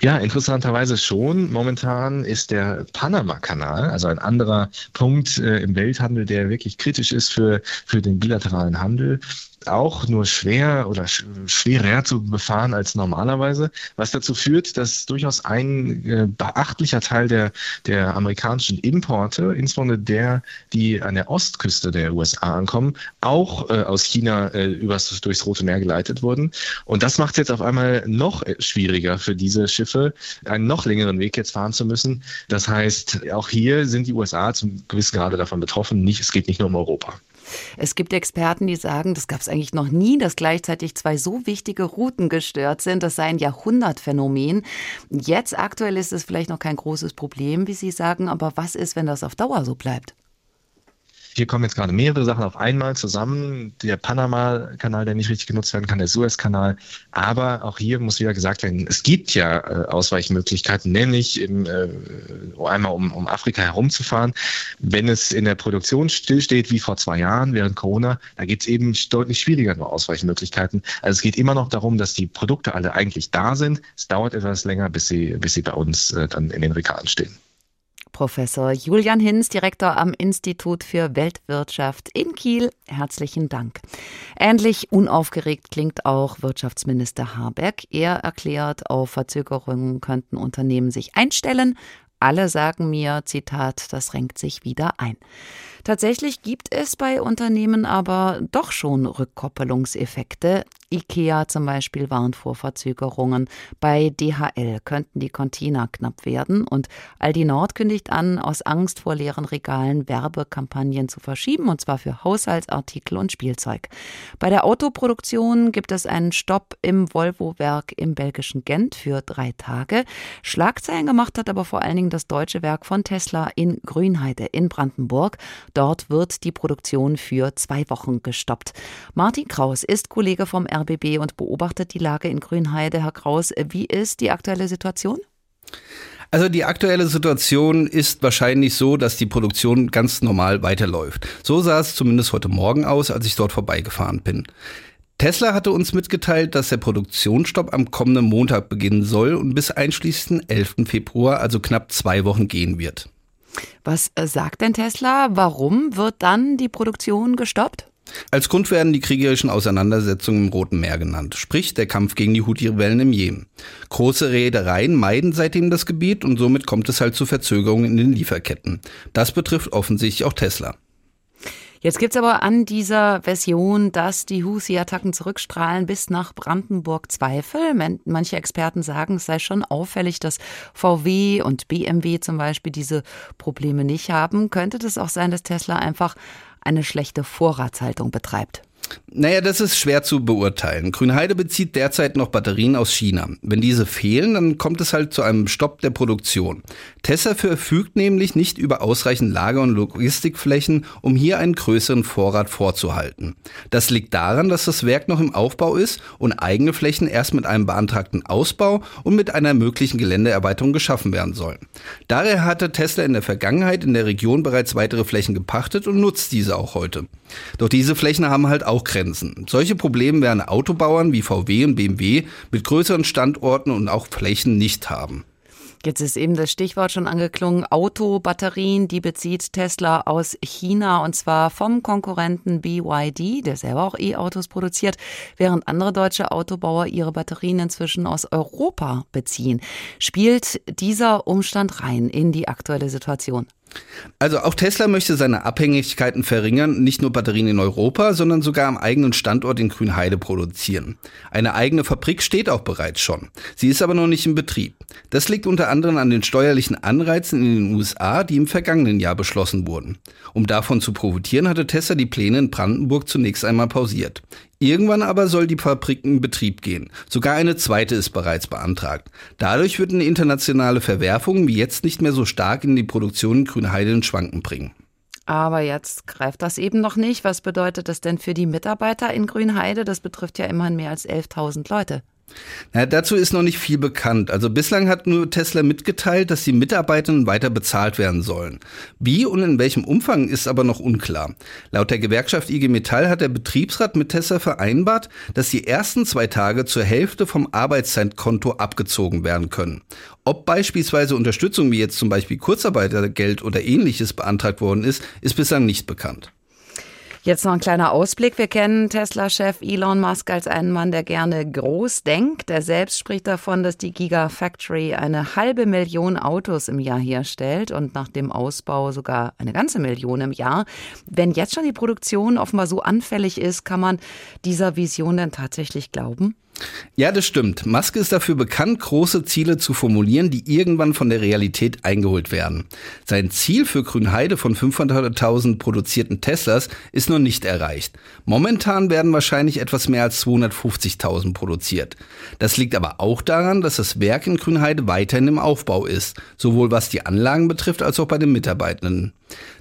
Ja, interessanterweise schon. Momentan ist der Panama-Kanal, also ein anderer Punkt äh, im Welthandel, der wirklich kritisch ist für, für den bilateralen Handel, auch nur schwer oder schwerer zu befahren als normalerweise, was dazu führt, dass durchaus ein äh, beachtlicher Teil der, der amerikanischen Importe, insbesondere der, die an der Ostküste der USA ankommen, auch äh, aus China äh, übers, durchs Rote Meer geleitet wurden. Und das macht es jetzt auf einmal noch äh, schwieriger für diese Schiffe, einen noch längeren Weg jetzt fahren zu müssen. Das heißt, auch hier sind die USA zum gewissen Grade davon betroffen. Nicht, es geht nicht nur um Europa. Es gibt Experten, die sagen, das gab es eigentlich noch nie, dass gleichzeitig zwei so wichtige Routen gestört sind. Das sei ein Jahrhundertphänomen. Jetzt aktuell ist es vielleicht noch kein großes Problem, wie Sie sagen, aber was ist, wenn das auf Dauer so bleibt? Hier kommen jetzt gerade mehrere Sachen auf einmal zusammen. Der Panama-Kanal, der nicht richtig genutzt werden kann, der Suez-Kanal. Aber auch hier muss wieder gesagt werden, es gibt ja äh, Ausweichmöglichkeiten, nämlich im, äh, einmal um, um Afrika herumzufahren. Wenn es in der Produktion stillsteht, wie vor zwei Jahren während Corona, da gibt es eben deutlich schwieriger nur Ausweichmöglichkeiten. Also es geht immer noch darum, dass die Produkte alle eigentlich da sind. Es dauert etwas länger, bis sie, bis sie bei uns äh, dann in den Regalen stehen. Professor Julian Hinz, Direktor am Institut für Weltwirtschaft in Kiel. Herzlichen Dank. Ähnlich unaufgeregt klingt auch Wirtschaftsminister Habeck. Er erklärt, auf Verzögerungen könnten Unternehmen sich einstellen. Alle sagen mir, Zitat, das renkt sich wieder ein. Tatsächlich gibt es bei Unternehmen aber doch schon Rückkoppelungseffekte. IKEA zum Beispiel warnt vor Verzögerungen. Bei DHL könnten die Container knapp werden und Aldi Nord kündigt an, aus Angst vor leeren Regalen Werbekampagnen zu verschieben, und zwar für Haushaltsartikel und Spielzeug. Bei der Autoproduktion gibt es einen Stopp im Volvo-Werk im belgischen Gent für drei Tage. Schlagzeilen gemacht hat aber vor allen Dingen das deutsche Werk von Tesla in Grünheide in Brandenburg. Dort wird die Produktion für zwei Wochen gestoppt. Martin Kraus ist Kollege vom RBB und beobachtet die Lage in Grünheide. Herr Kraus, wie ist die aktuelle Situation? Also die aktuelle Situation ist wahrscheinlich so, dass die Produktion ganz normal weiterläuft. So sah es zumindest heute Morgen aus, als ich dort vorbeigefahren bin. Tesla hatte uns mitgeteilt, dass der Produktionsstopp am kommenden Montag beginnen soll und bis einschließlich 11. Februar, also knapp zwei Wochen gehen wird. Was äh, sagt denn Tesla? Warum wird dann die Produktion gestoppt? Als Grund werden die kriegerischen Auseinandersetzungen im Roten Meer genannt, sprich der Kampf gegen die Houthi-Rebellen im Jemen. Große Reedereien meiden seitdem das Gebiet und somit kommt es halt zu Verzögerungen in den Lieferketten. Das betrifft offensichtlich auch Tesla. Jetzt gibt es aber an dieser Version, dass die Houthi-Attacken zurückstrahlen bis nach Brandenburg Zweifel. Manche Experten sagen, es sei schon auffällig, dass VW und BMW zum Beispiel diese Probleme nicht haben. Könnte das auch sein, dass Tesla einfach eine schlechte Vorratshaltung betreibt. Naja, das ist schwer zu beurteilen. Grünheide bezieht derzeit noch Batterien aus China. Wenn diese fehlen, dann kommt es halt zu einem Stopp der Produktion. Tesla verfügt nämlich nicht über ausreichend Lager- und Logistikflächen, um hier einen größeren Vorrat vorzuhalten. Das liegt daran, dass das Werk noch im Aufbau ist und eigene Flächen erst mit einem beantragten Ausbau und mit einer möglichen Geländeerweiterung geschaffen werden sollen. Daher hatte Tesla in der Vergangenheit in der Region bereits weitere Flächen gepachtet und nutzt diese auch heute. Doch diese Flächen haben halt auch Grenzen. Solche Probleme werden Autobauern wie VW und BMW mit größeren Standorten und auch Flächen nicht haben. Jetzt ist eben das Stichwort schon angeklungen. Autobatterien, die bezieht Tesla aus China und zwar vom Konkurrenten BYD, der selber auch E-Autos produziert, während andere deutsche Autobauer ihre Batterien inzwischen aus Europa beziehen. Spielt dieser Umstand rein in die aktuelle Situation? Also auch Tesla möchte seine Abhängigkeiten verringern, nicht nur Batterien in Europa, sondern sogar am eigenen Standort in Grünheide produzieren. Eine eigene Fabrik steht auch bereits schon. Sie ist aber noch nicht in Betrieb. Das liegt unter anderem an den steuerlichen Anreizen in den USA, die im vergangenen Jahr beschlossen wurden. Um davon zu profitieren, hatte Tesla die Pläne in Brandenburg zunächst einmal pausiert. Irgendwann aber soll die Fabrik in Betrieb gehen. Sogar eine zweite ist bereits beantragt. Dadurch wird eine internationale Verwerfung wie jetzt nicht mehr so stark in die Produktion Grünheide in Schwanken bringen. Aber jetzt greift das eben noch nicht. Was bedeutet das denn für die Mitarbeiter in Grünheide? Das betrifft ja immerhin mehr als 11.000 Leute. Na, dazu ist noch nicht viel bekannt. Also bislang hat nur Tesla mitgeteilt, dass die Mitarbeitenden weiter bezahlt werden sollen. Wie und in welchem Umfang ist aber noch unklar. Laut der Gewerkschaft IG Metall hat der Betriebsrat mit Tesla vereinbart, dass die ersten zwei Tage zur Hälfte vom Arbeitszeitkonto abgezogen werden können. Ob beispielsweise Unterstützung wie jetzt zum Beispiel Kurzarbeitergeld oder ähnliches beantragt worden ist, ist bislang nicht bekannt. Jetzt noch ein kleiner Ausblick. Wir kennen Tesla-Chef Elon Musk als einen Mann, der gerne groß denkt. Er selbst spricht davon, dass die Gigafactory eine halbe Million Autos im Jahr herstellt und nach dem Ausbau sogar eine ganze Million im Jahr. Wenn jetzt schon die Produktion offenbar so anfällig ist, kann man dieser Vision denn tatsächlich glauben? Ja, das stimmt. Musk ist dafür bekannt, große Ziele zu formulieren, die irgendwann von der Realität eingeholt werden. Sein Ziel für Grünheide von 500.000 produzierten Teslas ist noch nicht erreicht. Momentan werden wahrscheinlich etwas mehr als 250.000 produziert. Das liegt aber auch daran, dass das Werk in Grünheide weiterhin im Aufbau ist, sowohl was die Anlagen betrifft als auch bei den Mitarbeitenden.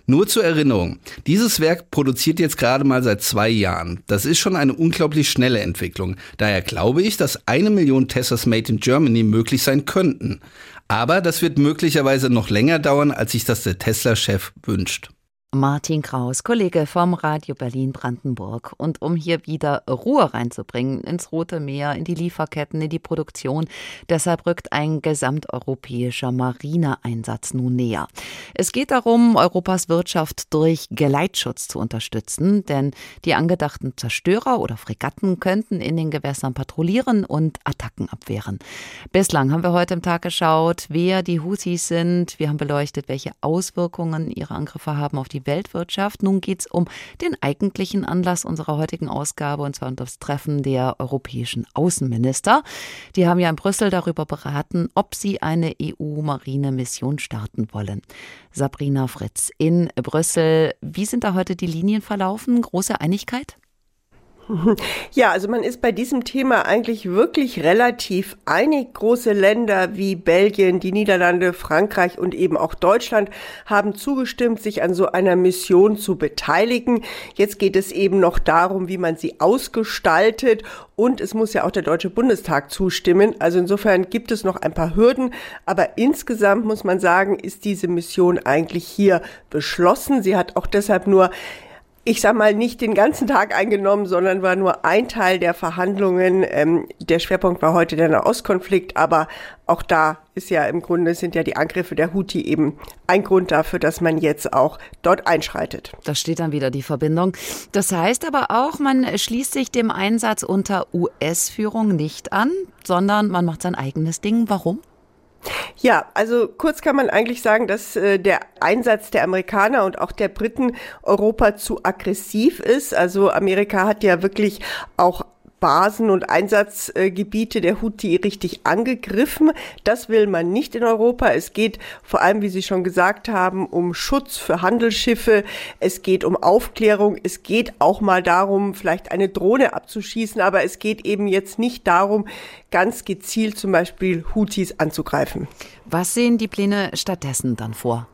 Nur zur Erinnerung, dieses Werk produziert jetzt gerade mal seit zwei Jahren. Das ist schon eine unglaublich schnelle Entwicklung. Daher glaube ich, dass eine Million Teslas Made in Germany möglich sein könnten. Aber das wird möglicherweise noch länger dauern, als sich das der Tesla-Chef wünscht. Martin Kraus, Kollege vom Radio Berlin Brandenburg. Und um hier wieder Ruhe reinzubringen ins Rote Meer, in die Lieferketten, in die Produktion, deshalb rückt ein gesamteuropäischer Marineeinsatz nun näher. Es geht darum, Europas Wirtschaft durch Geleitschutz zu unterstützen, denn die angedachten Zerstörer oder Fregatten könnten in den Gewässern patrouillieren und Attacken abwehren. Bislang haben wir heute im Tag geschaut, wer die Houthis sind. Wir haben beleuchtet, welche Auswirkungen ihre Angriffe haben auf die die Weltwirtschaft. Nun geht es um den eigentlichen Anlass unserer heutigen Ausgabe, und zwar um das Treffen der europäischen Außenminister. Die haben ja in Brüssel darüber beraten, ob sie eine EU-Marine-Mission starten wollen. Sabrina Fritz in Brüssel. Wie sind da heute die Linien verlaufen? Große Einigkeit? (laughs) Ja, also man ist bei diesem Thema eigentlich wirklich relativ einig. Große Länder wie Belgien, die Niederlande, Frankreich und eben auch Deutschland haben zugestimmt, sich an so einer Mission zu beteiligen. Jetzt geht es eben noch darum, wie man sie ausgestaltet und es muss ja auch der Deutsche Bundestag zustimmen. Also insofern gibt es noch ein paar Hürden, aber insgesamt muss man sagen, ist diese Mission eigentlich hier beschlossen. Sie hat auch deshalb nur ich sag mal, nicht den ganzen Tag eingenommen, sondern war nur ein Teil der Verhandlungen. Ähm, der Schwerpunkt war heute der Nahostkonflikt, aber auch da ist ja im Grunde sind ja die Angriffe der Houthi eben ein Grund dafür, dass man jetzt auch dort einschreitet. Da steht dann wieder die Verbindung. Das heißt aber auch, man schließt sich dem Einsatz unter US-Führung nicht an, sondern man macht sein eigenes Ding. Warum? Ja, also kurz kann man eigentlich sagen, dass äh, der Einsatz der Amerikaner und auch der Briten Europa zu aggressiv ist. Also Amerika hat ja wirklich auch Basen und Einsatzgebiete der Houthi richtig angegriffen. Das will man nicht in Europa. Es geht vor allem, wie Sie schon gesagt haben, um Schutz für Handelsschiffe. Es geht um Aufklärung. Es geht auch mal darum, vielleicht eine Drohne abzuschießen. Aber es geht eben jetzt nicht darum, ganz gezielt zum Beispiel Houthis anzugreifen. Was sehen die Pläne stattdessen dann vor?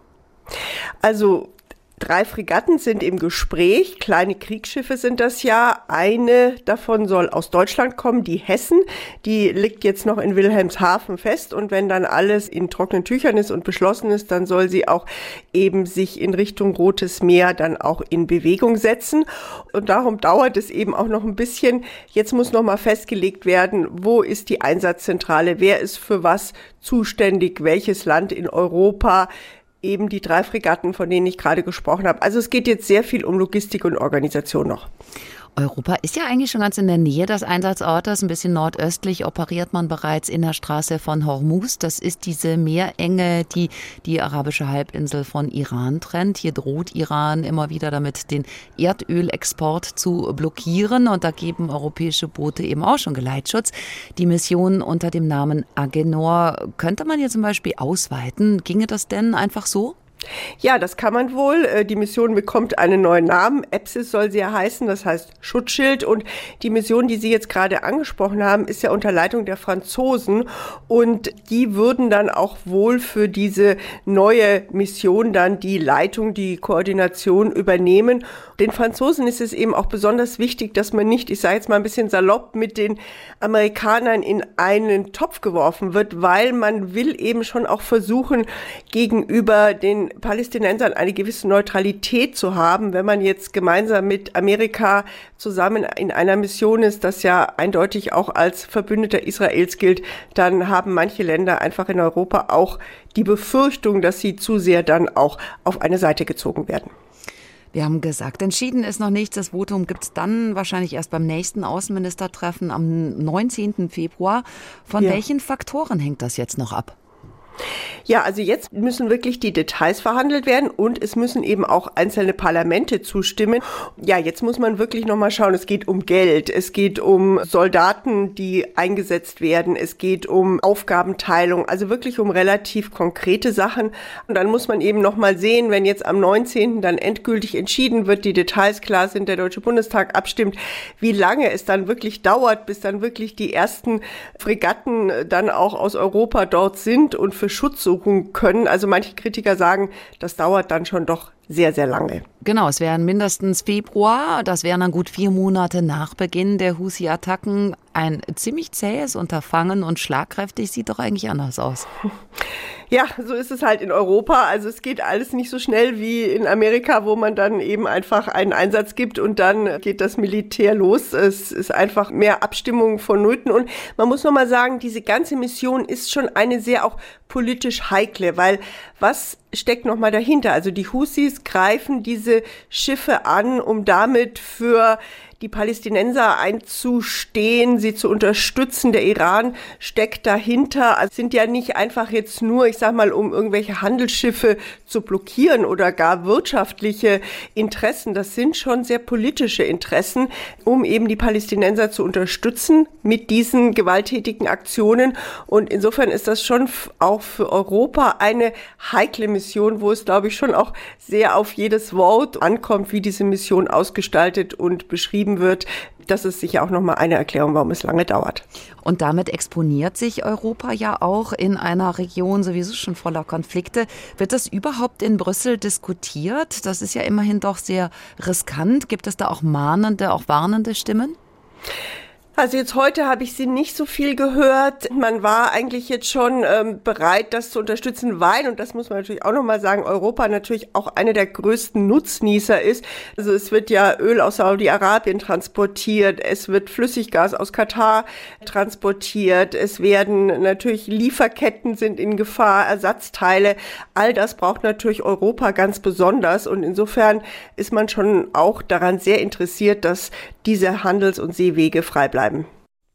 Also Drei Fregatten sind im Gespräch. Kleine Kriegsschiffe sind das ja. Eine davon soll aus Deutschland kommen, die Hessen. Die liegt jetzt noch in Wilhelmshaven fest. Und wenn dann alles in trockenen Tüchern ist und beschlossen ist, dann soll sie auch eben sich in Richtung Rotes Meer dann auch in Bewegung setzen. Und darum dauert es eben auch noch ein bisschen. Jetzt muss noch mal festgelegt werden, wo ist die Einsatzzentrale? Wer ist für was zuständig? Welches Land in Europa? Eben die drei Fregatten, von denen ich gerade gesprochen habe. Also es geht jetzt sehr viel um Logistik und Organisation noch. Europa ist ja eigentlich schon ganz in der Nähe des Einsatzortes. Ein bisschen nordöstlich operiert man bereits in der Straße von Hormuz. Das ist diese Meerenge, die die arabische Halbinsel von Iran trennt. Hier droht Iran immer wieder damit, den Erdölexport zu blockieren. Und da geben europäische Boote eben auch schon Geleitschutz. Die Mission unter dem Namen Agenor könnte man hier zum Beispiel ausweiten. Ginge das denn einfach so? Ja, das kann man wohl. Äh, die Mission bekommt einen neuen Namen. EPSIS soll sie ja heißen, das heißt Schutzschild. Und die Mission, die Sie jetzt gerade angesprochen haben, ist ja unter Leitung der Franzosen. Und die würden dann auch wohl für diese neue Mission dann die Leitung, die Koordination übernehmen. Den Franzosen ist es eben auch besonders wichtig, dass man nicht, ich sage jetzt mal ein bisschen salopp, mit den Amerikanern in einen Topf geworfen wird, weil man will eben schon auch versuchen, gegenüber den Palästinensern eine gewisse Neutralität zu haben, wenn man jetzt gemeinsam mit Amerika zusammen in einer Mission ist, das ja eindeutig auch als Verbündeter Israels gilt, dann haben manche Länder einfach in Europa auch die Befürchtung, dass sie zu sehr dann auch auf eine Seite gezogen werden. Wir haben gesagt, entschieden ist noch nichts. Das Votum gibt es dann wahrscheinlich erst beim nächsten Außenministertreffen am 19. Februar. Von ja. welchen Faktoren hängt das jetzt noch ab? Ja, also jetzt müssen wirklich die Details verhandelt werden und es müssen eben auch einzelne Parlamente zustimmen. Ja, jetzt muss man wirklich nochmal schauen, es geht um Geld, es geht um Soldaten, die eingesetzt werden, es geht um Aufgabenteilung, also wirklich um relativ konkrete Sachen. Und dann muss man eben nochmal sehen, wenn jetzt am 19. dann endgültig entschieden wird, die Details klar sind, der Deutsche Bundestag abstimmt, wie lange es dann wirklich dauert, bis dann wirklich die ersten Fregatten dann auch aus Europa dort sind und für Schutz suchen können. Also manche Kritiker sagen, das dauert dann schon doch sehr, sehr lange. Genau, es wären mindestens Februar, das wären dann gut vier Monate nach Beginn der Husi-Attacken. Ein ziemlich zähes Unterfangen und schlagkräftig sieht doch eigentlich anders aus. (laughs) Ja, so ist es halt in Europa. Also es geht alles nicht so schnell wie in Amerika, wo man dann eben einfach einen Einsatz gibt und dann geht das Militär los. Es ist einfach mehr Abstimmung vonnöten. Und man muss nochmal sagen, diese ganze Mission ist schon eine sehr auch politisch heikle, weil was steckt nochmal dahinter? Also die Husis greifen diese Schiffe an, um damit für die Palästinenser einzustehen, sie zu unterstützen. Der Iran steckt dahinter. Also sind ja nicht einfach jetzt nur, ich sag mal, um irgendwelche Handelsschiffe zu blockieren oder gar wirtschaftliche Interessen. Das sind schon sehr politische Interessen, um eben die Palästinenser zu unterstützen mit diesen gewalttätigen Aktionen. Und insofern ist das schon auch für Europa eine heikle Mission, wo es, glaube ich, schon auch sehr auf jedes Wort ankommt, wie diese Mission ausgestaltet und beschrieben wird. Das ist sicher auch nochmal eine Erklärung, warum es lange dauert. Und damit exponiert sich Europa ja auch in einer Region sowieso schon voller Konflikte. Wird das überhaupt in Brüssel diskutiert? Das ist ja immerhin doch sehr riskant. Gibt es da auch mahnende, auch warnende Stimmen? Also jetzt heute habe ich sie nicht so viel gehört. Man war eigentlich jetzt schon ähm, bereit, das zu unterstützen, weil, und das muss man natürlich auch nochmal sagen, Europa natürlich auch eine der größten Nutznießer ist. Also es wird ja Öl aus Saudi-Arabien transportiert, es wird Flüssiggas aus Katar transportiert, es werden natürlich Lieferketten sind in Gefahr, Ersatzteile. All das braucht natürlich Europa ganz besonders und insofern ist man schon auch daran sehr interessiert, dass diese Handels- und Seewege frei bleiben.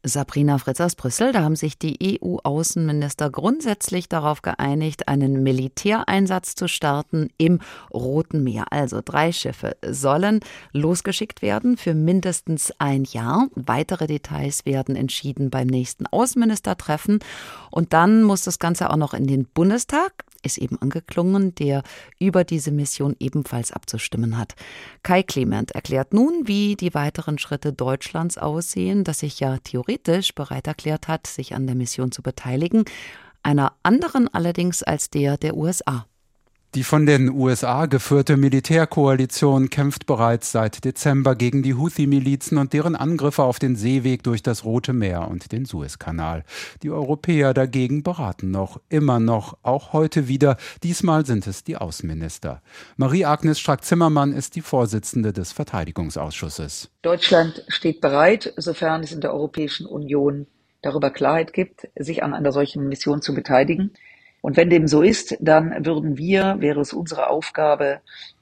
Sabrina Fritz aus Brüssel, da haben sich die EU-Außenminister grundsätzlich darauf geeinigt, einen Militäreinsatz zu starten im Roten Meer. Also drei Schiffe sollen losgeschickt werden für mindestens ein Jahr. Weitere Details werden entschieden beim nächsten Außenministertreffen. Und dann muss das Ganze auch noch in den Bundestag ist eben angeklungen, der über diese Mission ebenfalls abzustimmen hat. Kai Clement erklärt nun, wie die weiteren Schritte Deutschlands aussehen, das sich ja theoretisch bereit erklärt hat, sich an der Mission zu beteiligen, einer anderen allerdings als der der USA. Die von den USA geführte Militärkoalition kämpft bereits seit Dezember gegen die Houthi-Milizen und deren Angriffe auf den Seeweg durch das Rote Meer und den Suezkanal. Die Europäer dagegen beraten noch, immer noch, auch heute wieder. Diesmal sind es die Außenminister. Marie-Agnes Strack-Zimmermann ist die Vorsitzende des Verteidigungsausschusses. Deutschland steht bereit, sofern es in der Europäischen Union darüber Klarheit gibt, sich an einer solchen Mission zu beteiligen. Und wenn dem so ist, dann würden wir, wäre es unsere Aufgabe,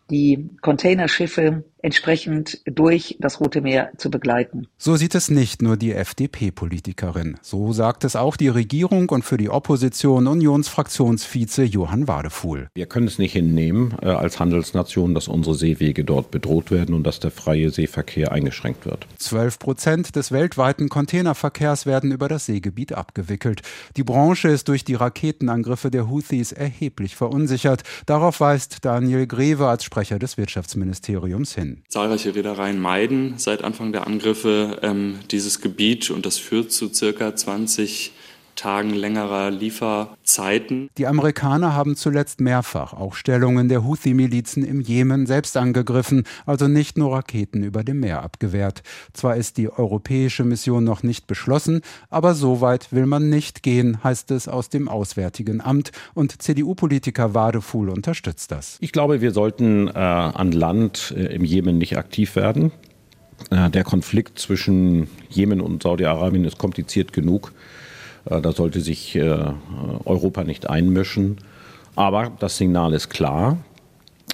die Containerschiffe entsprechend durch das Rote Meer zu begleiten. So sieht es nicht nur die FDP-Politikerin. So sagt es auch die Regierung und für die Opposition Unionsfraktionsvize Johann Wadefuhl. Wir können es nicht hinnehmen äh, als Handelsnation, dass unsere Seewege dort bedroht werden und dass der freie Seeverkehr eingeschränkt wird. Zwölf Prozent des weltweiten Containerverkehrs werden über das Seegebiet abgewickelt. Die Branche ist durch die Raketenangriffe der Houthis erheblich verunsichert. Darauf weist Daniel Greve als Sprecher des Wirtschaftsministeriums hin. Zahlreiche Reedereien meiden seit Anfang der Angriffe ähm, dieses Gebiet und das führt zu circa 20 Tagen längerer Lieferzeiten. Die Amerikaner haben zuletzt mehrfach auch Stellungen der Houthi-Milizen im Jemen selbst angegriffen, also nicht nur Raketen über dem Meer abgewehrt. Zwar ist die europäische Mission noch nicht beschlossen, aber so weit will man nicht gehen, heißt es aus dem Auswärtigen Amt und CDU-Politiker Wadefuhl unterstützt das. Ich glaube, wir sollten äh, an Land äh, im Jemen nicht aktiv werden. Äh, der Konflikt zwischen Jemen und Saudi-Arabien ist kompliziert genug. Äh, da sollte sich äh, Europa nicht einmischen. Aber das Signal ist klar.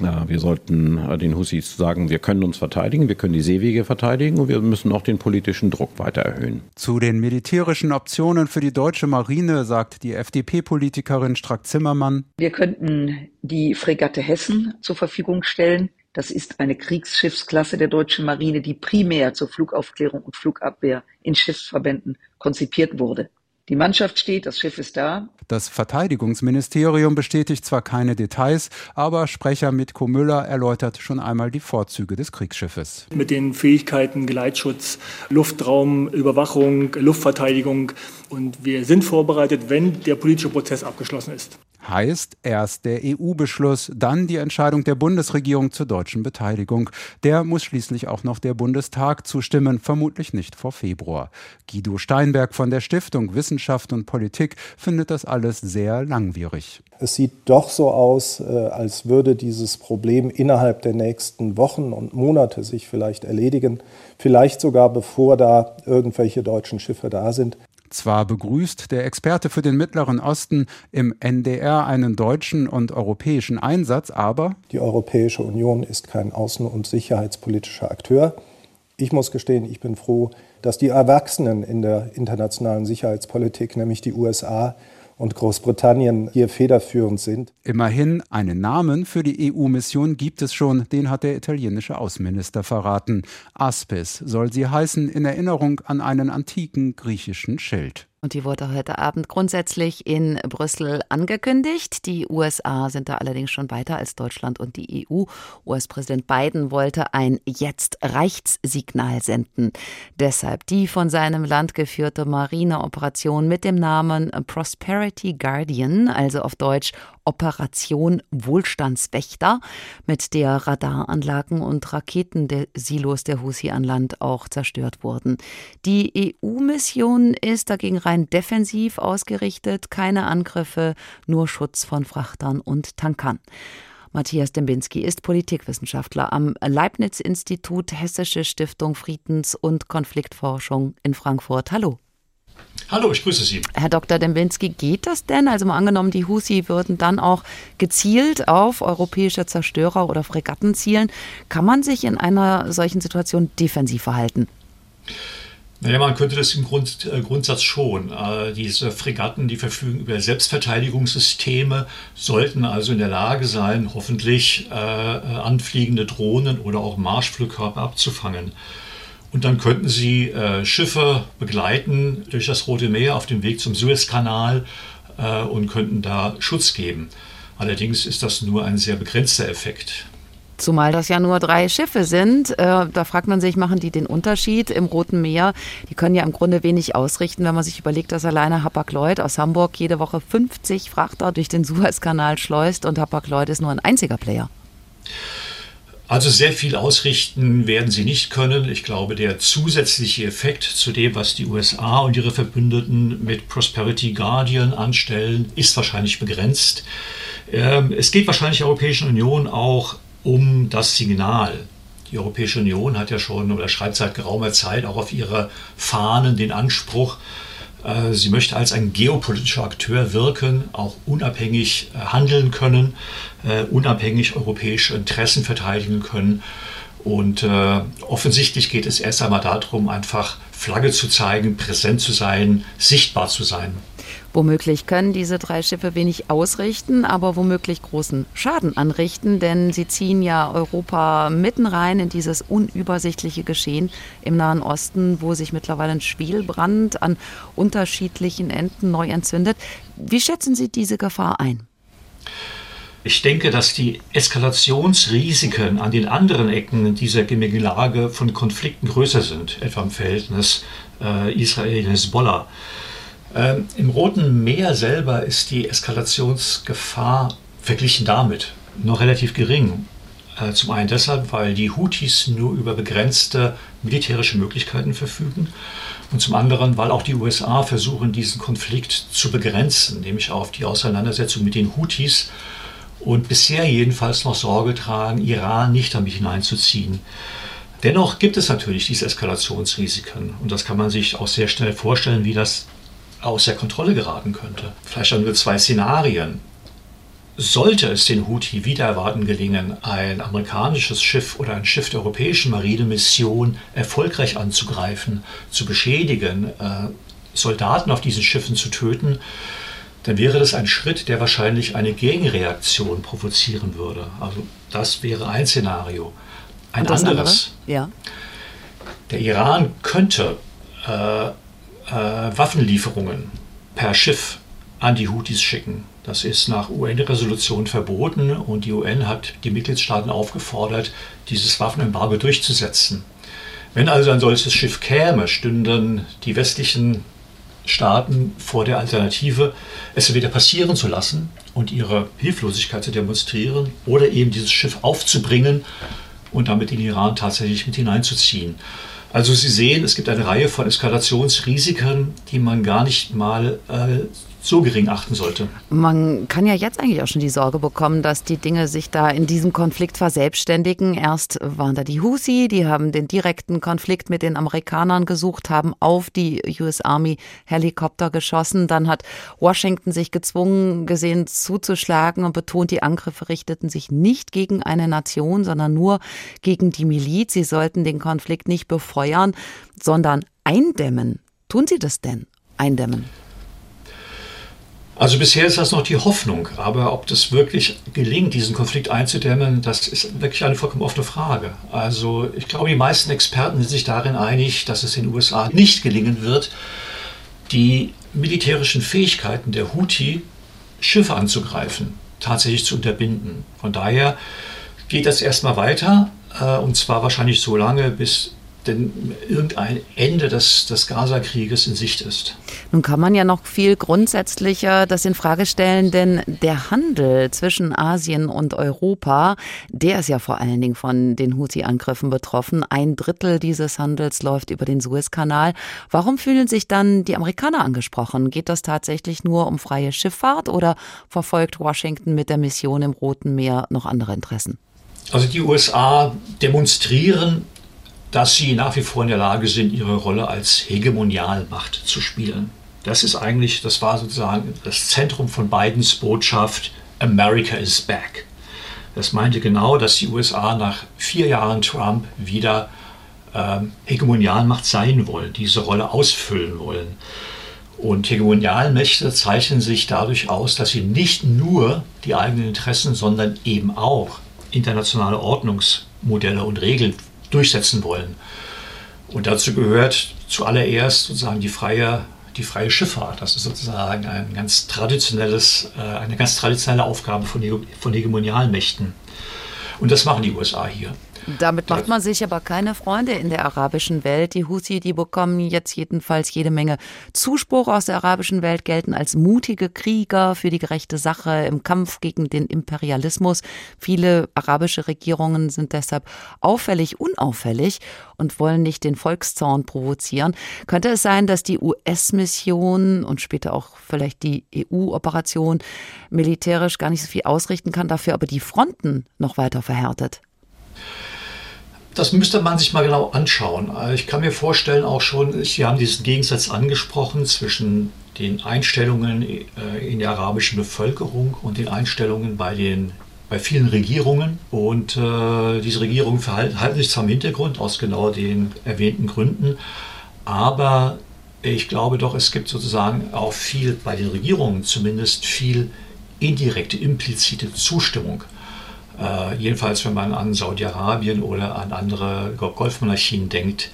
Äh, wir sollten den Hussis sagen, wir können uns verteidigen, wir können die Seewege verteidigen und wir müssen auch den politischen Druck weiter erhöhen. Zu den militärischen Optionen für die deutsche Marine sagt die FDP-Politikerin Strack-Zimmermann. Wir könnten die Fregatte Hessen zur Verfügung stellen. Das ist eine Kriegsschiffsklasse der deutschen Marine, die primär zur Flugaufklärung und Flugabwehr in Schiffsverbänden konzipiert wurde. Die Mannschaft steht, das Schiff ist da. Das Verteidigungsministerium bestätigt zwar keine Details, aber Sprecher Mitko Müller erläutert schon einmal die Vorzüge des Kriegsschiffes. Mit den Fähigkeiten Geleitschutz, Luftraumüberwachung, Luftverteidigung. Und wir sind vorbereitet, wenn der politische Prozess abgeschlossen ist. Heißt erst der EU-Beschluss, dann die Entscheidung der Bundesregierung zur deutschen Beteiligung. Der muss schließlich auch noch der Bundestag zustimmen, vermutlich nicht vor Februar. Guido Steinberg von der Stiftung Wissenschaft und Politik findet das alles sehr langwierig. Es sieht doch so aus, äh, als würde dieses Problem innerhalb der nächsten Wochen und Monate sich vielleicht erledigen, vielleicht sogar bevor da irgendwelche deutschen Schiffe da sind. Zwar begrüßt der Experte für den Mittleren Osten im NDR einen deutschen und europäischen Einsatz, aber die Europäische Union ist kein außen- und sicherheitspolitischer Akteur. Ich muss gestehen, ich bin froh, dass die Erwachsenen in der internationalen Sicherheitspolitik, nämlich die USA, und Großbritannien hier federführend sind. Immerhin einen Namen für die EU-Mission gibt es schon, den hat der italienische Außenminister verraten. Aspis soll sie heißen in Erinnerung an einen antiken griechischen Schild. Und die wurde heute Abend grundsätzlich in Brüssel angekündigt. Die USA sind da allerdings schon weiter als Deutschland und die EU. US-Präsident Biden wollte ein Jetzt reichts Signal senden. Deshalb die von seinem Land geführte Marineoperation mit dem Namen Prosperity Guardian, also auf Deutsch Operation Wohlstandswächter, mit der Radaranlagen und Raketen der Silos der Husi an Land auch zerstört wurden. Die EU-Mission ist dagegen rein defensiv ausgerichtet, keine Angriffe, nur Schutz von Frachtern und Tankern. Matthias Dembinski ist Politikwissenschaftler am Leibniz-Institut Hessische Stiftung Friedens- und Konfliktforschung in Frankfurt. Hallo. Hallo, ich grüße Sie. Herr Dr. Dembinski, geht das denn? Also mal angenommen, die Husi würden dann auch gezielt auf europäische Zerstörer oder Fregatten zielen. Kann man sich in einer solchen Situation defensiv verhalten? Naja, man könnte das im Grund, äh, Grundsatz schon. Äh, diese Fregatten, die verfügen über Selbstverteidigungssysteme, sollten also in der Lage sein, hoffentlich äh, äh anfliegende Drohnen oder auch Marschflugkörper abzufangen. Und dann könnten sie äh, Schiffe begleiten durch das Rote Meer auf dem Weg zum Suezkanal äh, und könnten da Schutz geben. Allerdings ist das nur ein sehr begrenzter Effekt. Zumal das ja nur drei Schiffe sind. Äh, da fragt man sich, machen die den Unterschied im Roten Meer? Die können ja im Grunde wenig ausrichten, wenn man sich überlegt, dass alleine Hapag-Lloyd aus Hamburg jede Woche 50 Frachter durch den Suezkanal schleust und Hapag-Lloyd ist nur ein einziger Player. Also sehr viel ausrichten werden sie nicht können. Ich glaube, der zusätzliche Effekt zu dem, was die USA und ihre Verbündeten mit Prosperity Guardian anstellen, ist wahrscheinlich begrenzt. Ähm, es geht wahrscheinlich der Europäischen Union auch um das Signal. Die Europäische Union hat ja schon oder schreibt seit geraumer Zeit auch auf ihre Fahnen den Anspruch, äh, Sie möchte als ein geopolitischer Akteur wirken, auch unabhängig äh, handeln können, äh, unabhängig europäische Interessen verteidigen können. Und offensichtlich geht es erst einmal darum, einfach Flagge zu zeigen, präsent zu sein, sichtbar zu sein. Womöglich können diese drei Schiffe wenig ausrichten, aber womöglich großen Schaden anrichten, denn sie ziehen ja Europa mitten rein in dieses unübersichtliche Geschehen im Nahen Osten, wo sich mittlerweile ein Schwelbrand an unterschiedlichen Enden neu entzündet. Wie schätzen Sie diese Gefahr ein? Ich denke, dass die Eskalationsrisiken an den anderen Ecken dieser Gemengelage von Konflikten größer sind, etwa im Verhältnis äh, Israel-Hezbollah. Ähm, Im Roten Meer selber ist die Eskalationsgefahr verglichen damit noch relativ gering. Äh, zum einen deshalb, weil die Houthis nur über begrenzte militärische Möglichkeiten verfügen und zum anderen, weil auch die USA versuchen, diesen Konflikt zu begrenzen, nämlich auf die Auseinandersetzung mit den Houthis und bisher jedenfalls noch Sorge tragen, Iran nicht damit hineinzuziehen. Dennoch gibt es natürlich diese Eskalationsrisiken und das kann man sich auch sehr schnell vorstellen, wie das außer Kontrolle geraten könnte. Vielleicht haben wir zwei Szenarien. Sollte es den Houthi wieder erwarten gelingen, ein amerikanisches Schiff oder ein Schiff der europäischen Marinemission erfolgreich anzugreifen, zu beschädigen, äh, Soldaten auf diesen Schiffen zu töten, dann wäre das ein Schritt, der wahrscheinlich eine Gegenreaktion provozieren würde. Also das wäre ein Szenario. Ein anderes. Andere? Ja. Der Iran könnte äh, äh, Waffenlieferungen per Schiff an die Houthis schicken. Das ist nach UN-Resolution verboten und die UN hat die Mitgliedstaaten aufgefordert, dieses Waffenembargo durchzusetzen. Wenn also ein solches Schiff käme, stünden die westlichen Staaten vor der Alternative, es entweder passieren zu lassen und ihre Hilflosigkeit zu demonstrieren oder eben dieses Schiff aufzubringen und damit den Iran tatsächlich mit hineinzuziehen. Also Sie sehen, es gibt eine Reihe von Eskalationsrisiken, die man gar nicht mal äh, so gering achten sollte. Man kann ja jetzt eigentlich auch schon die Sorge bekommen, dass die Dinge sich da in diesem Konflikt verselbstständigen. Erst waren da die Husi, die haben den direkten Konflikt mit den Amerikanern gesucht, haben auf die US Army Helikopter geschossen. Dann hat Washington sich gezwungen gesehen zuzuschlagen und betont, die Angriffe richteten sich nicht gegen eine Nation, sondern nur gegen die Miliz. Sie sollten den Konflikt nicht befeuern, sondern eindämmen. Tun sie das denn? Eindämmen? Also bisher ist das noch die Hoffnung, aber ob das wirklich gelingt, diesen Konflikt einzudämmen, das ist wirklich eine vollkommen offene Frage. Also ich glaube, die meisten Experten sind sich darin einig, dass es den USA nicht gelingen wird, die militärischen Fähigkeiten der Houthi, Schiffe anzugreifen, tatsächlich zu unterbinden. Von daher geht das erstmal weiter, äh, und zwar wahrscheinlich so lange, bis denn irgendein Ende des, des Gaza-Krieges in Sicht ist. Nun kann man ja noch viel grundsätzlicher das in Frage stellen, denn der Handel zwischen Asien und Europa, der ist ja vor allen Dingen von den Houthi-Angriffen betroffen. Ein Drittel dieses Handels läuft über den Suezkanal. Warum fühlen sich dann die Amerikaner angesprochen? Geht das tatsächlich nur um freie Schifffahrt oder verfolgt Washington mit der Mission im Roten Meer noch andere Interessen? Also die USA demonstrieren dass sie nach wie vor in der Lage sind, ihre Rolle als Hegemonialmacht zu spielen. Das ist eigentlich, das war sozusagen das Zentrum von Bidens Botschaft, America is back. Das meinte genau, dass die USA nach vier Jahren Trump wieder ähm, Hegemonialmacht sein wollen, diese Rolle ausfüllen wollen. Und Hegemonialmächte zeichnen sich dadurch aus, dass sie nicht nur die eigenen Interessen, sondern eben auch internationale Ordnungsmodelle und Regeln durchsetzen wollen. Und dazu gehört zuallererst sozusagen die freie, die freie Schifffahrt. Das ist sozusagen ein ganz traditionelles, äh, eine ganz traditionelle Aufgabe von, von Hegemonialmächten. Und das machen die USA hier. Damit macht man sich aber keine Freunde in der arabischen Welt. Die Houthi, die bekommen jetzt jedenfalls jede Menge Zuspruch aus der arabischen Welt, gelten als mutige Krieger für die gerechte Sache im Kampf gegen den Imperialismus. Viele arabische Regierungen sind deshalb auffällig unauffällig und wollen nicht den Volkszorn provozieren. Könnte es sein, dass die US-Mission und später auch vielleicht die EU-Operation militärisch gar nicht so viel ausrichten kann, dafür aber die Fronten noch weiter verhärtet? Das müsste man sich mal genau anschauen. Ich kann mir vorstellen, auch schon, Sie haben diesen Gegensatz angesprochen zwischen den Einstellungen äh, in der arabischen Bevölkerung und den Einstellungen bei den bei vielen Regierungen und äh, diese Regierungen verhalten, halten sich zwar im Hintergrund aus genau den erwähnten Gründen, aber ich glaube doch, es gibt sozusagen auch viel bei den Regierungen zumindest viel indirekte, implizite Zustimmung äh, jedenfalls, wenn man an Saudi-Arabien oder an andere Golfmonarchien denkt.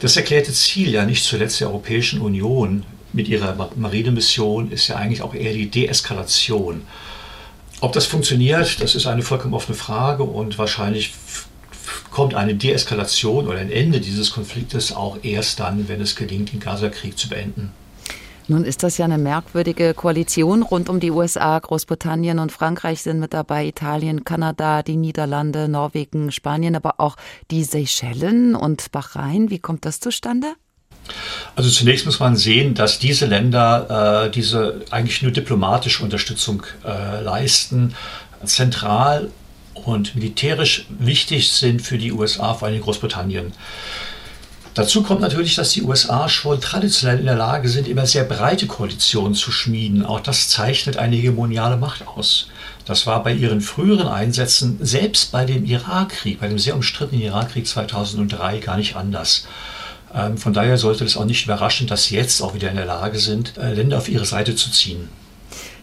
Das erklärte Ziel ja nicht zuletzt der Europäischen Union mit ihrer Marinemission ist ja eigentlich auch eher die Deeskalation. Ob das funktioniert, das ist eine vollkommen offene Frage und wahrscheinlich kommt eine Deeskalation oder ein Ende dieses Konfliktes auch erst dann, wenn es gelingt, den Gaza-Krieg zu beenden. Nun ist das ja eine merkwürdige Koalition rund um die USA. Großbritannien und Frankreich sind mit dabei, Italien, Kanada, die Niederlande, Norwegen, Spanien, aber auch die Seychellen und Bahrain. Wie kommt das zustande? Also zunächst muss man sehen, dass diese Länder äh, diese eigentlich nur diplomatische Unterstützung äh, leisten. Zentral und militärisch wichtig sind für die USA, vor allem Großbritannien. Dazu kommt natürlich, dass die USA schon traditionell in der Lage sind, immer sehr breite Koalitionen zu schmieden. Auch das zeichnet eine hegemoniale Macht aus. Das war bei ihren früheren Einsätzen, selbst bei dem Irakkrieg, bei dem sehr umstrittenen Irakkrieg 2003, gar nicht anders. Ähm, von daher sollte es auch nicht überraschen, dass sie jetzt auch wieder in der Lage sind, äh, Länder auf ihre Seite zu ziehen.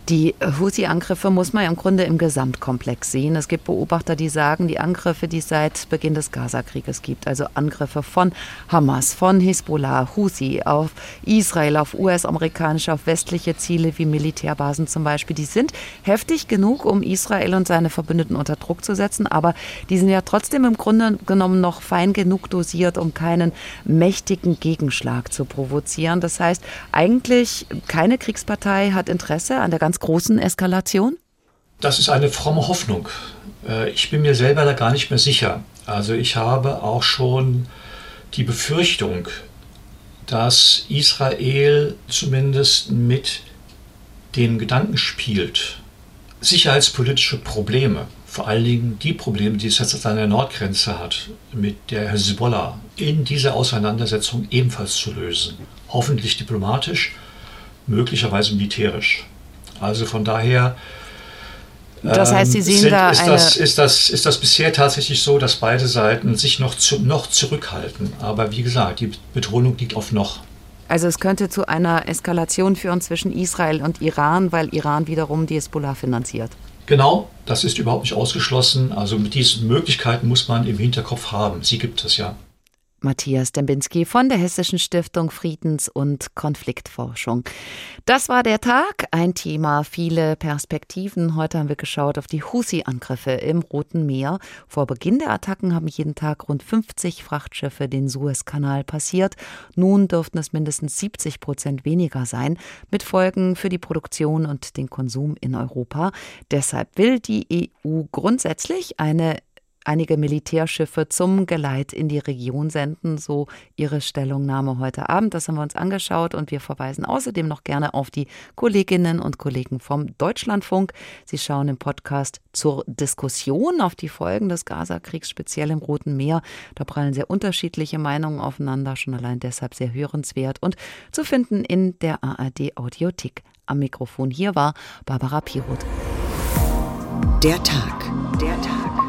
Die Houthi-Angriffe muss man ja im Grunde im Gesamtkomplex sehen. Es gibt Beobachter, die sagen, die Angriffe, die es seit Beginn des Gaza-Krieges gibt, also Angriffe von Hamas, von Hisbollah, Houthi auf Israel, auf US-amerikanische, auf westliche Ziele wie Militärbasen zum Beispiel, die sind heftig genug, um Israel und seine Verbündeten unter Druck zu setzen, aber die sind ja trotzdem im Grunde genommen noch fein genug dosiert, um keinen mächtigen Gegenschlag zu provozieren. Das heißt, eigentlich keine Kriegspartei hat Interesse an der ganz großen Eskalation? Das ist eine fromme Hoffnung. Äh, ich bin mir selber da gar nicht mehr sicher. Also ich habe auch schon die Befürchtung, dass Israel zumindest mit dem Gedanken spielt, sicherheitspolitische Probleme, vor allen Dingen die Probleme, die es jetzt an der Nordgrenze hat, mit der Hezbollah, in dieser Auseinandersetzung ebenfalls zu lösen. Hoffentlich diplomatisch, möglicherweise militärisch. Also von daher. Das heißt, Sie ähm, sehen sind, da ist, das, ist, das, ist das bisher tatsächlich so, dass beide Seiten sich noch, zu, noch zurückhalten. Aber wie gesagt, die Betonung liegt auf noch. Also es könnte zu einer Eskalation führen zwischen Israel und Iran, weil Iran wiederum die Hezbollah finanziert. Genau, das ist überhaupt nicht ausgeschlossen. Also mit diesen Möglichkeiten muss man im Hinterkopf haben. Sie gibt es ja. Matthias Dembinski von der Hessischen Stiftung Friedens- und Konfliktforschung. Das war der Tag, ein Thema, viele Perspektiven. Heute haben wir geschaut auf die Husi-Angriffe im Roten Meer. Vor Beginn der Attacken haben jeden Tag rund 50 Frachtschiffe den Suezkanal passiert. Nun dürften es mindestens 70 Prozent weniger sein, mit Folgen für die Produktion und den Konsum in Europa. Deshalb will die EU grundsätzlich eine einige Militärschiffe zum Geleit in die Region senden, so ihre Stellungnahme heute Abend. Das haben wir uns angeschaut und wir verweisen außerdem noch gerne auf die Kolleginnen und Kollegen vom Deutschlandfunk. Sie schauen im Podcast zur Diskussion auf die Folgen des Gazakriegs, speziell im Roten Meer. Da prallen sehr unterschiedliche Meinungen aufeinander, schon allein deshalb sehr hörenswert und zu finden in der ARD Audiothek. Am Mikrofon hier war Barbara Piroth. Der Tag. Der Tag.